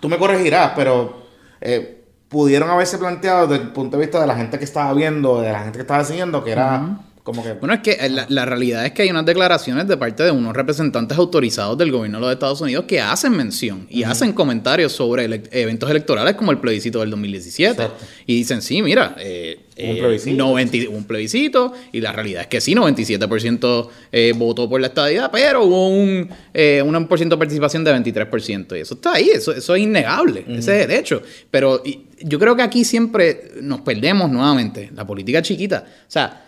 [SPEAKER 3] tú me corregirás, pero eh, pudieron haberse planteado desde el punto de vista de la gente que estaba viendo, de la gente que estaba siguiendo, que era como que...
[SPEAKER 5] Bueno, es que eh, la, la realidad es que hay unas declaraciones de parte de unos representantes autorizados del gobierno de los Estados Unidos que hacen mención y hacen comentarios sobre ele- eventos electorales como el plebiscito del 2017.
[SPEAKER 3] Exacto.
[SPEAKER 5] Y dicen, sí, mira, eh,
[SPEAKER 3] un
[SPEAKER 5] eh,
[SPEAKER 3] plebiscito.
[SPEAKER 5] 90 hubo un plebiscito y la realidad es que sí, 97% eh, votó por la estadidad, pero hubo un, eh, un por ciento de participación de 23%. Y eso está ahí, eso, eso es innegable, ese es el hecho. Pero y, yo creo que aquí siempre nos perdemos nuevamente, la política chiquita. O sea,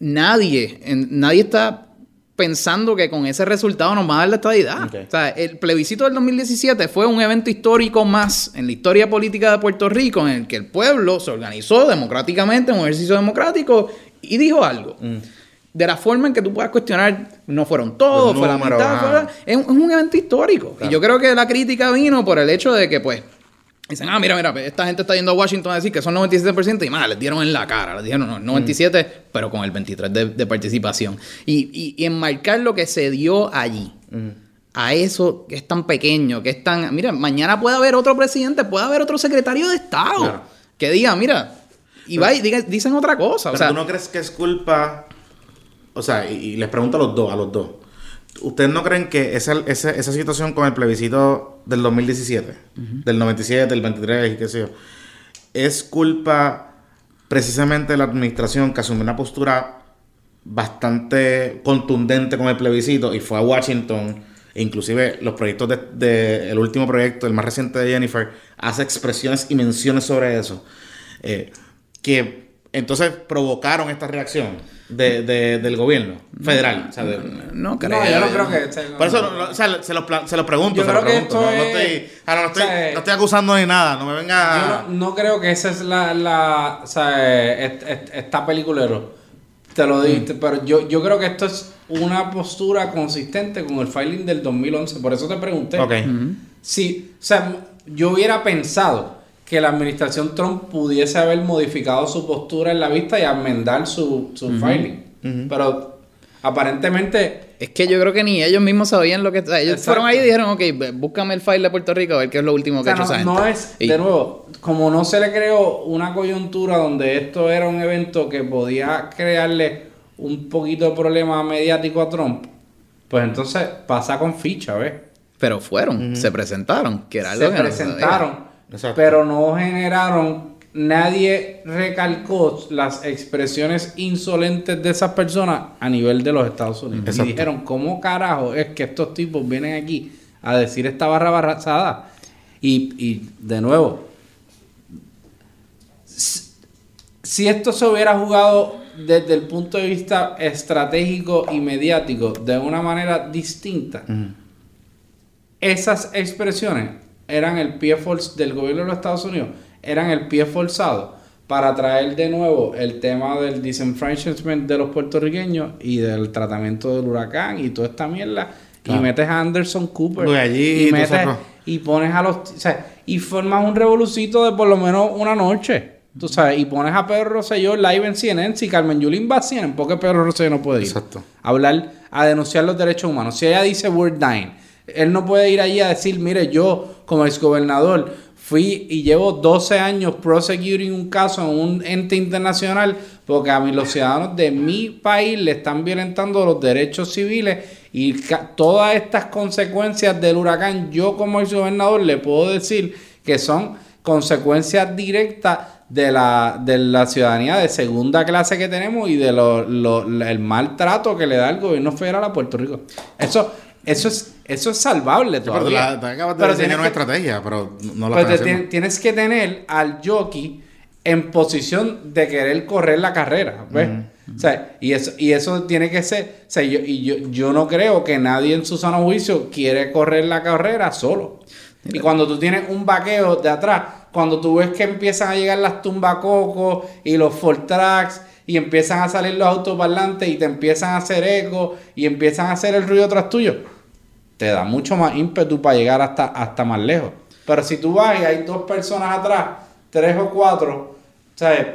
[SPEAKER 5] nadie, en- nadie está pensando que con ese resultado nos va a dar la estadidad. O sea, el plebiscito del 2017 fue un evento histórico más en la historia política de Puerto Rico en el que el pueblo se organizó democráticamente en un ejercicio democrático y dijo algo. De la forma en que tú puedas cuestionar, no fueron todos, fue la mitad, fue la- es, un- es un evento histórico. Y yo creo que la crítica vino por el hecho de que, pues, Dicen, ah, mira, mira, esta gente está yendo a Washington a decir que son 97% y más, les dieron en la cara. Les dijeron, no, 97, pero con el 23 de, de participación. Y, y, y enmarcar lo que se dio allí. A eso que es tan pequeño, que es tan... Mira, mañana puede haber otro presidente, puede haber otro secretario de Estado.
[SPEAKER 3] Claro.
[SPEAKER 5] Que diga, mira, y va y diga- dicen otra cosa. O
[SPEAKER 3] Pero
[SPEAKER 5] sea,
[SPEAKER 3] tú no crees que es culpa. O sea, y, y les pregunto a los dos, a los dos. ¿Ustedes no creen que esa, esa, esa situación con el plebiscito del 2017, del 97, del 23 y qué sé yo, es culpa precisamente de la administración que asumió una postura bastante contundente con el plebiscito y fue a Washington? E inclusive los proyectos de, de- el último proyecto, el más reciente de Jennifer, hace expresiones y menciones sobre eso. Eh, que entonces provocaron esta reacción de- de- del gobierno federal. o sea, de-
[SPEAKER 5] no creo.
[SPEAKER 4] No, yo no creo que...
[SPEAKER 3] por eso no, o sea, se, los, pla- se los pregunto.
[SPEAKER 4] Yo
[SPEAKER 3] se
[SPEAKER 4] creo que
[SPEAKER 3] pregunto.
[SPEAKER 4] esto
[SPEAKER 3] no, no
[SPEAKER 4] es-
[SPEAKER 3] estoy, no, no estoy,
[SPEAKER 4] o sea,
[SPEAKER 3] no estoy acusando ni nada. No me venga.
[SPEAKER 4] Yo no, no creo que esa es la, la o sea, está peliculero. Te lo digo, pero yo, yo creo que esto es una postura consistente con el filing del 2011. Por eso te pregunté.
[SPEAKER 3] Ok.
[SPEAKER 4] Sí, o sea, yo hubiera pensado que la administración Trump pudiese haber modificado su postura en la vista y enmendar su, su filing. Pero aparentemente
[SPEAKER 5] Es que yo creo que ni ellos mismos sabían lo que... o sea, ellos
[SPEAKER 4] Exacto.
[SPEAKER 5] fueron ahí y dijeron, ok, búscame el file de Puerto Rico a ver qué es lo último
[SPEAKER 4] O
[SPEAKER 5] que
[SPEAKER 4] sea,
[SPEAKER 5] ha hecho esa
[SPEAKER 4] no,
[SPEAKER 5] gente.
[SPEAKER 4] no es,
[SPEAKER 5] Y-
[SPEAKER 4] de nuevo, como no se le creó una coyuntura donde esto era un evento que podía crearle un poquito de problema mediático a Trump, pues entonces pasa con ficha, ¿ves?
[SPEAKER 5] Pero fueron, se presentaron, que era
[SPEAKER 4] Se
[SPEAKER 5] algo que no
[SPEAKER 4] presentaron, pero no generaron, nadie recalcó las expresiones insolentes de esas personas a nivel de los Estados Unidos. Y dijeron, ¿cómo carajo es que estos tipos vienen aquí a decir esta barra barrazada? Y, y de nuevo, si esto se hubiera jugado desde el punto de vista estratégico y mediático de una manera distinta, esas expresiones eran el pie forzado del gobierno de los Estados Unidos, eran el pie forzado para traer de nuevo el tema del disenfranchisement de los puertorriqueños y del tratamiento del huracán y toda esta mierda. Y metes a Anderson Cooper.
[SPEAKER 3] Voy allí
[SPEAKER 4] y, metes- y pones a los. O sea, y formas un revolucito de por lo menos una noche. Tú sabes, y pones a Pedro Rosselló live en CNN. Si Carmen Yulín va a CNN, ¿por qué Pedro Rosselló no puede ir?
[SPEAKER 3] Exacto.
[SPEAKER 4] A hablar, a denunciar los derechos humanos. Si ella dice we're dying, él no puede ir allí a decir, mire, yo como exgobernador fui y llevo 12 años prosecuting un caso en un ente internacional porque a mí los ciudadanos de mi país le están violentando los derechos civiles y todas estas consecuencias del huracán, yo como exgobernador le puedo decir que son consecuencias directas de la, de la ciudadanía de segunda clase que tenemos y de lo, lo- maltrato que le da el gobierno federal a Puerto Rico. Eso, eso es, eso es salvable
[SPEAKER 3] Pero tú
[SPEAKER 4] todavía.
[SPEAKER 3] la- te acabas de
[SPEAKER 4] Pero tienes
[SPEAKER 3] una
[SPEAKER 4] que-
[SPEAKER 3] estrategia, pero no la
[SPEAKER 4] pero te tienes que tener al jockey en posición de querer correr la carrera, ¿ves? O sea, y eso, y eso tiene que ser, o sea, yo, y yo, yo no creo que nadie en su sano juicio quiere correr la carrera solo. Y cuando tú tienes un vaqueo de atrás, cuando tú ves que empiezan a llegar las tumbacocos y los Ford Tracks y empiezan a salir los autoparlantes y te empiezan a hacer eco y empiezan a hacer el ruido tras tuyo, te da mucho más ímpetu para llegar hasta, hasta más lejos. Pero si tú vas y hay dos personas atrás, tres o cuatro, ¿sabes?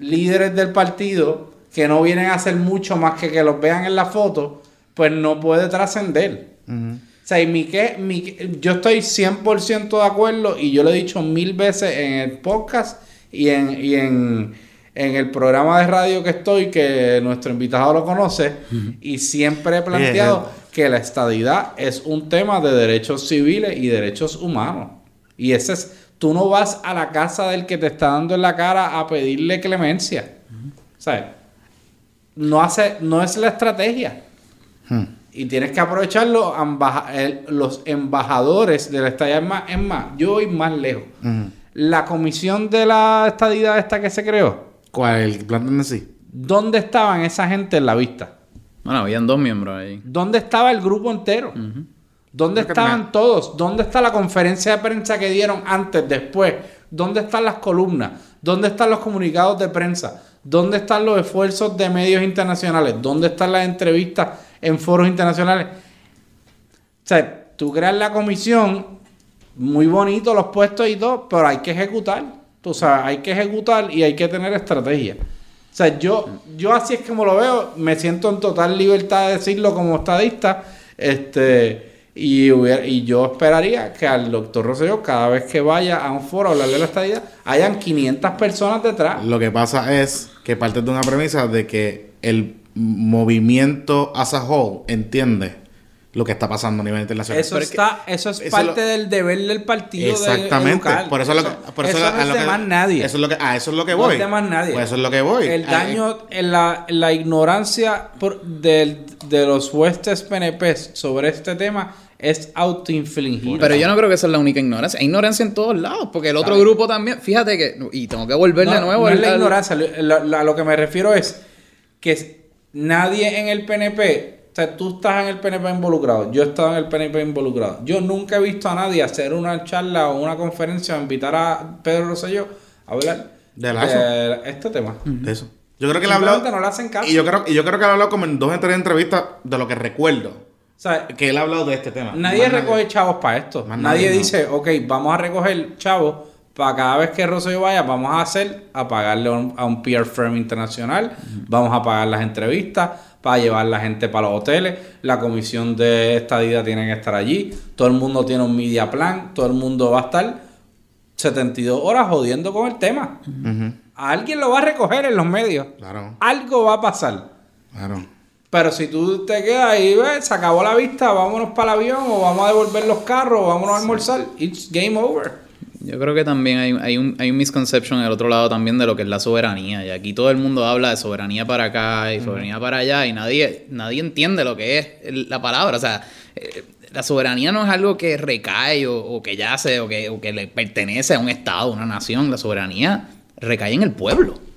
[SPEAKER 4] líderes del partido que no vienen a hacer mucho más que que los vean en la foto, pues no puede trascender. O sea, y mi que, mi que- yo estoy 100% de acuerdo y yo lo he dicho mil veces en el podcast y en, y en, en el programa de radio que estoy, que nuestro invitado lo conoce, y siempre he planteado que la estadidad es un tema de derechos civiles y derechos humanos. Y ese es, tú no vas a la casa del que te está dando en la cara a pedirle clemencia. ¿Sabes? No, hace, no es la estrategia. Y tienes que el- los embajadores de la estadía. Es más, es más, yo voy más lejos. La comisión de la estadidad esta que se creó,
[SPEAKER 3] ¿Cuál? ¿El plan de sí?
[SPEAKER 4] ¿dónde estaban esa gente en la vista?
[SPEAKER 5] Bueno, habían dos miembros ahí.
[SPEAKER 4] ¿Dónde estaba el grupo entero? ¿Dónde estaban todos? ¿Dónde está la conferencia de prensa que dieron antes, después? ¿Dónde están las columnas? ¿Dónde están los comunicados de prensa? ¿Dónde están los esfuerzos de medios internacionales? ¿Dónde están las entrevistas en foros internacionales? O sea, tú creas la comisión, muy bonito los puestos y todo, pero hay que ejecutar. Tú sabes, hay que ejecutar y hay que tener estrategia. O sea, yo, yo así es como lo veo, me siento en total libertad de decirlo como estadista. Este, y, y yo esperaría que al doctor Rosselló, cada vez que vaya a un foro a hablar de la estadía, hayan 500 personas detrás.
[SPEAKER 3] Lo que pasa es que parte de una premisa de que el movimiento as a whole entiende lo que está pasando a nivel internacional.
[SPEAKER 4] Eso, está, eso es
[SPEAKER 3] eso
[SPEAKER 4] parte
[SPEAKER 3] lo-
[SPEAKER 4] del deber del partido. de
[SPEAKER 3] Exactamente.
[SPEAKER 4] educar.
[SPEAKER 3] por eso, es lo que, por eso,
[SPEAKER 4] eso
[SPEAKER 3] a
[SPEAKER 4] no es
[SPEAKER 3] lo
[SPEAKER 4] de
[SPEAKER 3] que-
[SPEAKER 4] más nadie.
[SPEAKER 3] Eso es lo que, a eso es lo que
[SPEAKER 4] No
[SPEAKER 3] voy.
[SPEAKER 4] es de más nadie.
[SPEAKER 3] Pues eso es lo que voy.
[SPEAKER 4] El
[SPEAKER 3] Ah,
[SPEAKER 4] daño, en la, la ignorancia por- del- de los huestes PNP sobre este tema es autoinfligido.
[SPEAKER 5] Pero yo no creo que esa es la única ignorancia. Hay ignorancia en todos lados, porque el otro grupo también, fíjate que, y tengo que volver
[SPEAKER 4] no,
[SPEAKER 5] de nuevo
[SPEAKER 4] no es la
[SPEAKER 5] al-
[SPEAKER 4] ignorancia. Lo- lo- a lo que me refiero es que nadie en el PNP, sea, tú estás en el PNP involucrado, yo he estado en el PNP involucrado. Yo nunca he visto a nadie hacer una charla o una conferencia o invitar a Pedro Rosselló a hablar
[SPEAKER 3] De
[SPEAKER 4] este tema.
[SPEAKER 3] De eso. Yo creo que le habló.
[SPEAKER 4] Simplemente no le hacen caso.
[SPEAKER 3] Y yo creo, y yo creo que le hablado como en dos o tres entrevistas de lo que recuerdo.
[SPEAKER 4] O sea,
[SPEAKER 3] Que él ha hablado de este tema.
[SPEAKER 4] Nadie
[SPEAKER 3] Más
[SPEAKER 4] recoge chavos para esto.
[SPEAKER 3] Más
[SPEAKER 4] nadie
[SPEAKER 3] nadie, no.
[SPEAKER 4] dice, ok, vamos a recoger chavos para cada vez que Rosselló vaya, vamos a hacer, a pagarle a un, a un PR firm internacional, vamos a pagar las entrevistas, para llevar la gente para los hoteles, la comisión de estadía tiene que estar allí, todo el mundo tiene un media plan, todo el mundo va a estar 72 horas jodiendo con el tema. A alguien lo va a recoger en los medios.
[SPEAKER 3] Claro.
[SPEAKER 4] Algo va a pasar.
[SPEAKER 3] Claro.
[SPEAKER 4] Pero si tú te quedas ahí, ves, se acabó la vista, vámonos para el avión, o vamos a devolver los carros, o vámonos a almorzar, it's game over.
[SPEAKER 5] Yo creo que también hay, hay, un, hay un misconception en el otro lado también de lo que es la soberanía. Y aquí todo el mundo habla de soberanía para acá y soberanía para allá y nadie, nadie entiende lo que es la palabra. O sea, eh, la soberanía no es algo que recae o, o que yace o que, o que le pertenece a un estado, a una nación. La soberanía recae en el pueblo.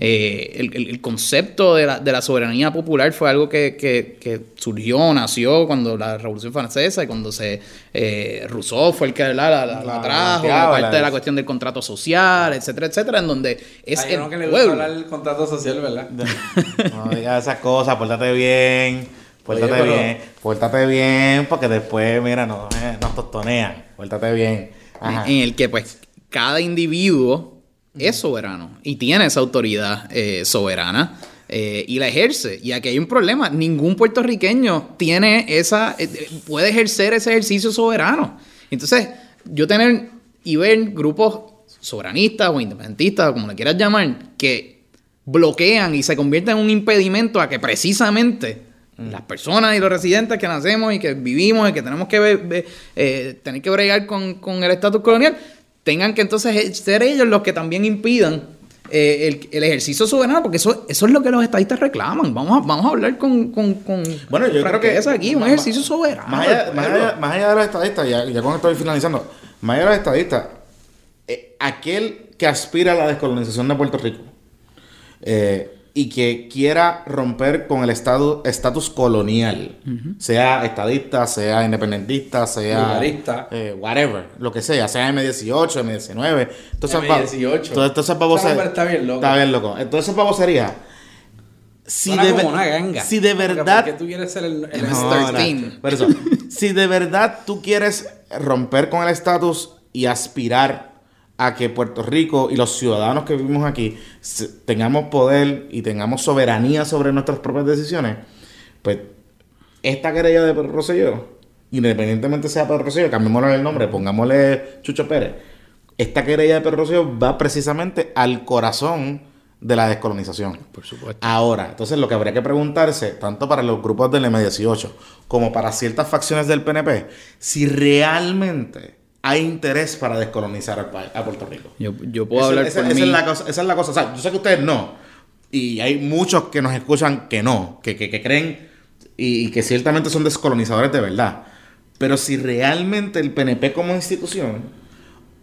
[SPEAKER 5] Eh, el, el- el concepto de la, de la soberanía popular fue algo que, que- que surgió, nació cuando la Revolución Francesa y cuando se eh, Rousseau fue el que la, la- la- la trajo, parte
[SPEAKER 3] la-
[SPEAKER 5] de la cuestión del contrato social, etcétera, etcétera, en donde es
[SPEAKER 4] Hay
[SPEAKER 5] el
[SPEAKER 4] que le gusta
[SPEAKER 5] pueblo.
[SPEAKER 4] hablar del contrato social, ¿verdad?
[SPEAKER 3] No digas esas cosas, pórtate bien, pórtate
[SPEAKER 4] Oye, pero-
[SPEAKER 3] bien, pórtate bien, porque después, mira, no, eh, nos tostonean, pórtate bien. Ajá.
[SPEAKER 5] en el que pues cada individuo es soberano y tiene esa autoridad eh, soberana eh, y la ejerce. Y aquí hay un problema, ningún puertorriqueño tiene esa, eh, puede ejercer ese ejercicio soberano. Entonces, yo tener y ver grupos soberanistas o independentistas, o como le quieras llamar, que bloquean y se convierten en un impedimento a que precisamente las personas y los residentes que nacemos y que vivimos y que tenemos que eh, tener que bregar con, con el estatus colonial, tengan que entonces ser ellos los que también impidan eh, el, el ejercicio soberano, porque eso, eso es lo que los estadistas reclaman. Vamos a, vamos a hablar con, con, con
[SPEAKER 3] Bueno, yo creo que.
[SPEAKER 5] franqueza aquí, un
[SPEAKER 3] más-
[SPEAKER 5] ejercicio soberano.
[SPEAKER 3] Más allá,
[SPEAKER 5] del
[SPEAKER 3] más
[SPEAKER 5] pueblo.
[SPEAKER 3] allá- más allá de los estadistas, ya, esto estoy finalizando. Más allá de los estadistas, eh, aquel que aspira a la descolonización de Puerto Rico eh, y que quiera romper con el estado- estatus colonial, sea estadista, sea independentista, sea.
[SPEAKER 4] Lugarista.
[SPEAKER 3] eh, whatever, lo que sea, sea M18, M19. Entonces,
[SPEAKER 4] M18.
[SPEAKER 3] Todas esas baboserías-
[SPEAKER 4] Ese hombre está bien loco.
[SPEAKER 3] Está bien loco. Entonces, babosería. Si
[SPEAKER 4] Suena
[SPEAKER 3] de,
[SPEAKER 4] como una ganga.
[SPEAKER 3] si de
[SPEAKER 4] Porque,
[SPEAKER 3] verdad
[SPEAKER 4] ¿Por qué tú quieres ser el, el-
[SPEAKER 5] No,
[SPEAKER 3] no,
[SPEAKER 5] 13.
[SPEAKER 3] no, por eso, si de verdad tú quieres romper con el estatus y aspirar a que Puerto Rico y los ciudadanos que vivimos aquí tengamos poder y tengamos soberanía sobre nuestras propias decisiones, pues esta querella de Pedro Rosselló, independientemente sea Pedro Rosselló, cambiémosle el nombre, pongámosle Chucho Pérez, esta querella de Pedro Rosselló va precisamente al corazón de la descolonización.
[SPEAKER 5] Por supuesto.
[SPEAKER 3] Ahora, entonces lo que habría que preguntarse, tanto para los grupos del M18 como para ciertas facciones del PNP, si realmente hay interés para descolonizar al pa- a Puerto Rico.
[SPEAKER 5] Yo, yo puedo
[SPEAKER 3] Esa-
[SPEAKER 5] hablar
[SPEAKER 3] esa,
[SPEAKER 5] por
[SPEAKER 3] esa
[SPEAKER 5] mí.
[SPEAKER 3] es la cosa, esa es la cosa. O sea, yo sé que ustedes no. Y hay muchos que nos escuchan que no, que, que- que creen y, y que ciertamente son descolonizadores de verdad. Pero si realmente el PNP como institución,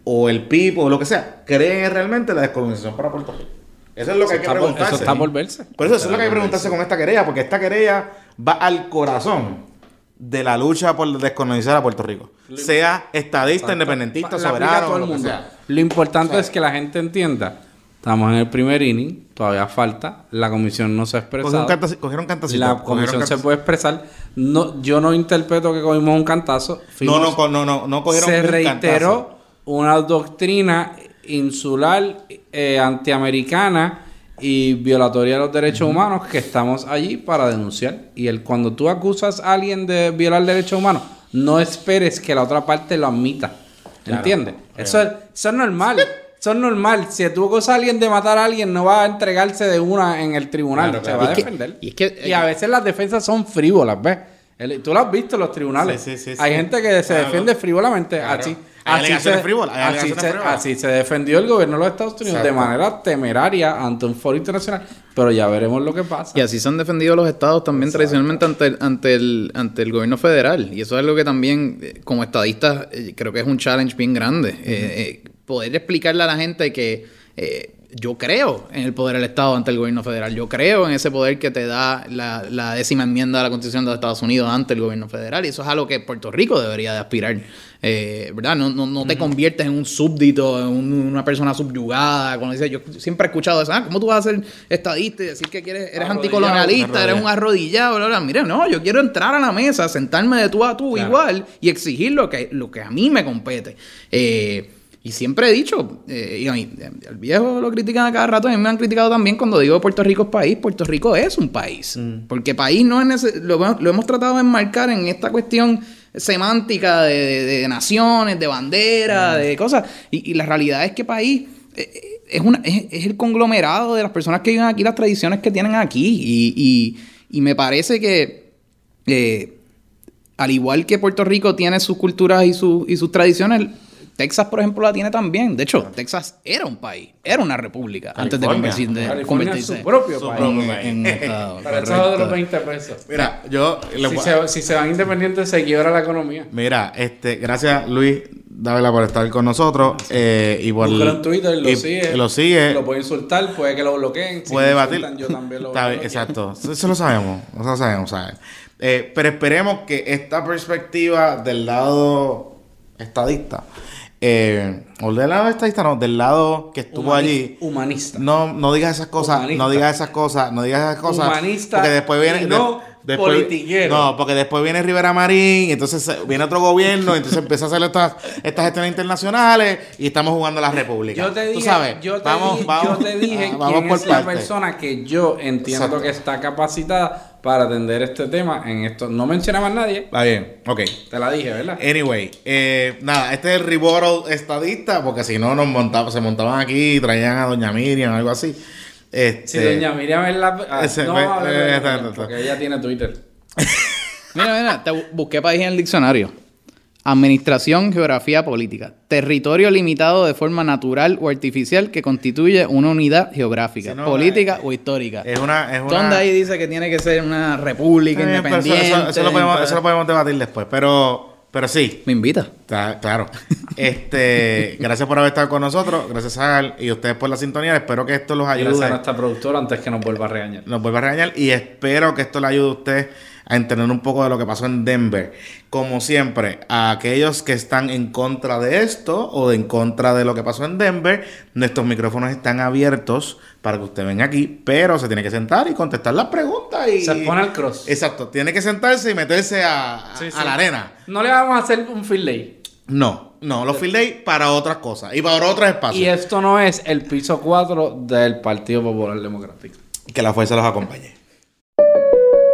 [SPEAKER 3] o el PIB, o lo que sea, cree realmente la descolonización para Puerto Rico. Eso es lo que hay que
[SPEAKER 4] está por-
[SPEAKER 3] preguntarse.
[SPEAKER 4] eso está por verse.
[SPEAKER 3] Por eso, eso es lo que hay que preguntarse con esta querella, porque esta querella va al corazón de la lucha por descolonizar a Puerto Rico. Sea estadista, independentista, soberano,
[SPEAKER 4] todo el
[SPEAKER 3] lo que
[SPEAKER 4] mundo.
[SPEAKER 3] sea.
[SPEAKER 4] Lo importante es que la gente entienda. Estamos en el primer inning, todavía falta. La comisión no se ha
[SPEAKER 3] Cogieron,
[SPEAKER 4] expresado.
[SPEAKER 3] canta- cogieron cantacito.
[SPEAKER 4] La
[SPEAKER 3] cogieron
[SPEAKER 4] comisión se puede expresar. No, yo no interpreto que cogimos un cantazo.
[SPEAKER 3] No,
[SPEAKER 4] Fuimos-
[SPEAKER 3] no, no, no, no cogieron
[SPEAKER 4] se
[SPEAKER 3] un
[SPEAKER 4] reiteró
[SPEAKER 3] cantazo.
[SPEAKER 4] una doctrina insular eh, antiamericana y violatoria de los derechos humanos que estamos allí para denunciar. Y el cuando tú acusas a alguien de violar derechos humanos, no esperes que la otra parte lo admita. ¿Entiendes? Eso es, eso es normal. Eso es normal. Si tú acusas a alguien de matar a alguien, no va a entregarse de una en el tribunal.
[SPEAKER 3] Claro,
[SPEAKER 4] Se
[SPEAKER 3] claro.
[SPEAKER 4] va a
[SPEAKER 5] que-
[SPEAKER 4] defender.
[SPEAKER 5] y es que-
[SPEAKER 4] Y a veces las defensas son frívolas, ¿ves? El- tú lo has visto en los tribunales.
[SPEAKER 3] Sí, sí, sí,
[SPEAKER 4] Hay gente que se
[SPEAKER 3] Claro.
[SPEAKER 4] defiende frívolamente.
[SPEAKER 3] Claro.
[SPEAKER 4] Así, así, se, así, se, así se defendió el gobierno de los Estados Unidos de manera temeraria ante un foro internacional. Pero ya veremos lo que pasa.
[SPEAKER 5] Y así se han defendido los estados también tradicionalmente ante el, ante, el, ante el gobierno federal. Y eso es algo que también, eh, como estadistas, eh, creo que es un challenge bien grande. Eh, eh, poder explicarle a la gente que eh, yo creo en el poder del Estado ante el gobierno federal. Yo creo en ese poder que te da la, la décima enmienda de la Constitución de los Estados Unidos ante el gobierno federal. Y eso es algo que Puerto Rico debería de aspirar. Eh, ¿Verdad? No, no, no te conviertes en un súbdito, en un- una persona subyugada. Cuando dice, yo siempre he escuchado eso. Ah, ¿Cómo tú vas a ser estadista y decir que quieres, eres anticolonialista, eres un
[SPEAKER 3] arrodillado.
[SPEAKER 5] arrodillado? Bla, bla? Mira, no, yo quiero entrar a la mesa, sentarme de tú a tú
[SPEAKER 4] Claro.
[SPEAKER 5] igual y exigir lo que, lo que a mí me compete. Eh, y siempre he dicho, eh, y a mí, el viejo lo critican a cada rato, a mí me han criticado también cuando digo Puerto Rico es país, Puerto Rico es un país. Porque país no es lo, hemos- lo hemos tratado de enmarcar en esta cuestión semántica de, de- de naciones, de bandera, de cosas. Y, y la realidad es que país eh, eh, es, una, es, es el conglomerado de las personas que viven aquí, las tradiciones que tienen aquí. Y, y- y me parece que... eh, al igual que Puerto Rico tiene sus culturas y, su- y sus tradiciones, Texas, por ejemplo, la tiene también. De hecho, Texas era un país, era una república antes de
[SPEAKER 3] California.
[SPEAKER 5] convertir- de
[SPEAKER 4] California es
[SPEAKER 5] convertirse
[SPEAKER 4] su propio
[SPEAKER 3] Su
[SPEAKER 4] país.
[SPEAKER 3] propio
[SPEAKER 5] en-
[SPEAKER 3] país.
[SPEAKER 5] en estado,
[SPEAKER 4] eso es de los
[SPEAKER 5] correcto.
[SPEAKER 4] 20 pesos.
[SPEAKER 3] Mira, yo... le
[SPEAKER 4] Si
[SPEAKER 3] voy-
[SPEAKER 4] se, si se van independientes, se quiebra la economía.
[SPEAKER 3] Mira, este, gracias Luis Dávila por estar con nosotros. eh, y por
[SPEAKER 4] en Twitter, lo
[SPEAKER 3] y-
[SPEAKER 4] sigue.
[SPEAKER 3] Lo sigue.
[SPEAKER 4] Lo puede insultar, puede que lo bloqueen. Si
[SPEAKER 3] puede
[SPEAKER 4] me
[SPEAKER 3] batir.
[SPEAKER 4] insultan, Yo también lo bloqueo.
[SPEAKER 3] exacto. Eso, eso lo sabemos. Eso lo sabemos, ¿sabes? Eh, pero esperemos que esta perspectiva del lado estadista, eh, o del lado estadista, no, del lado que estuvo
[SPEAKER 4] Humani-
[SPEAKER 3] allí.
[SPEAKER 4] Humanista.
[SPEAKER 3] No, no digas esas cosas,
[SPEAKER 4] Humanista.
[SPEAKER 3] no digas esas cosas, no digas esas cosas.
[SPEAKER 4] Humanista
[SPEAKER 3] porque después viene.
[SPEAKER 4] no
[SPEAKER 3] de-
[SPEAKER 4] politiquero.
[SPEAKER 3] No, porque después viene Rivera Marín, y entonces viene otro gobierno, y entonces empieza a hacer estas, estas gestiones internacionales y estamos jugando a la República.
[SPEAKER 4] Yo te dije,
[SPEAKER 3] Tú sabes,
[SPEAKER 4] yo te
[SPEAKER 3] vamos,
[SPEAKER 4] dije,
[SPEAKER 3] vamos,
[SPEAKER 4] yo te dije
[SPEAKER 3] ah,
[SPEAKER 4] quién es la
[SPEAKER 3] partes.
[SPEAKER 4] persona que yo entiendo
[SPEAKER 3] Exacto.
[SPEAKER 4] que está capacitada para atender este tema en esto. No menciona más nadie.
[SPEAKER 3] Está bien, ok.
[SPEAKER 4] Te la dije, ¿verdad?
[SPEAKER 3] Anyway, eh, nada, este es el rebuttal estadista, porque si no nos montaba, se montaban aquí y traían a Doña Miriam, algo así. Este,
[SPEAKER 4] Si doña Miriam es la... ah,
[SPEAKER 3] Ese-
[SPEAKER 4] no, vamos a
[SPEAKER 3] eh, está- está-
[SPEAKER 4] porque ella tiene Twitter.
[SPEAKER 5] Mira, mira, te bu- busqué país en el diccionario. Administración, geografía, política. Territorio limitado de forma natural o artificial que constituye una unidad geográfica,
[SPEAKER 3] Sí, no,
[SPEAKER 5] política
[SPEAKER 3] eh,
[SPEAKER 5] o histórica.
[SPEAKER 3] es una, es una.
[SPEAKER 5] ¿Dónde ahí dice que tiene que ser una república
[SPEAKER 3] pero eso-
[SPEAKER 5] independiente?
[SPEAKER 3] eso, eso lo podemos, eso lo podemos debatir después, pero, pero sí.
[SPEAKER 5] Me invita.
[SPEAKER 3] Está- claro. Este, gracias por haber estado con nosotros, gracias a y ustedes por la sintonía. Espero que esto los
[SPEAKER 4] Gracias a
[SPEAKER 3] ayude.
[SPEAKER 4] nuestra productora antes que nos vuelva a regañar.
[SPEAKER 3] nos vuelve a regañar y espero que esto le ayude a usted a entender un poco de lo que pasó en Denver. Como siempre, a aquellos que están en contra de esto o en contra de lo que pasó en Denver, nuestros micrófonos están abiertos para que usted venga aquí, pero se tiene que sentar y contestar las preguntas y
[SPEAKER 4] Se pone al cross.
[SPEAKER 3] Exacto, tiene que sentarse y meterse a, a-
[SPEAKER 4] Sí,
[SPEAKER 3] a
[SPEAKER 4] sí.
[SPEAKER 3] la arena.
[SPEAKER 4] No le vamos a hacer un field day.
[SPEAKER 3] No, no, los field day para otras cosas y para otros espacios.
[SPEAKER 4] Y esto no es el piso 4 del Partido Popular Democrático.
[SPEAKER 3] Que la fuerza los acompañe.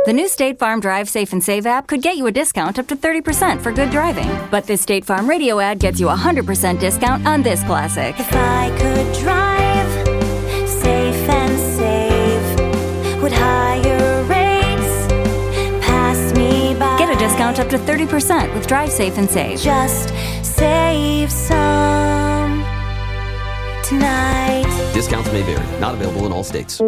[SPEAKER 6] The new State Farm Drive Safe and Save app could get you a discount up to 30% for good driving. But this State Farm radio ad gets you a 100% discount on this classic.
[SPEAKER 7] If I could drive safe and save, would higher rates pass me by?
[SPEAKER 6] Get a discount up to 30% with Drive Safe and Save.
[SPEAKER 7] Just save some tonight.
[SPEAKER 8] Discounts may vary, not available in all states.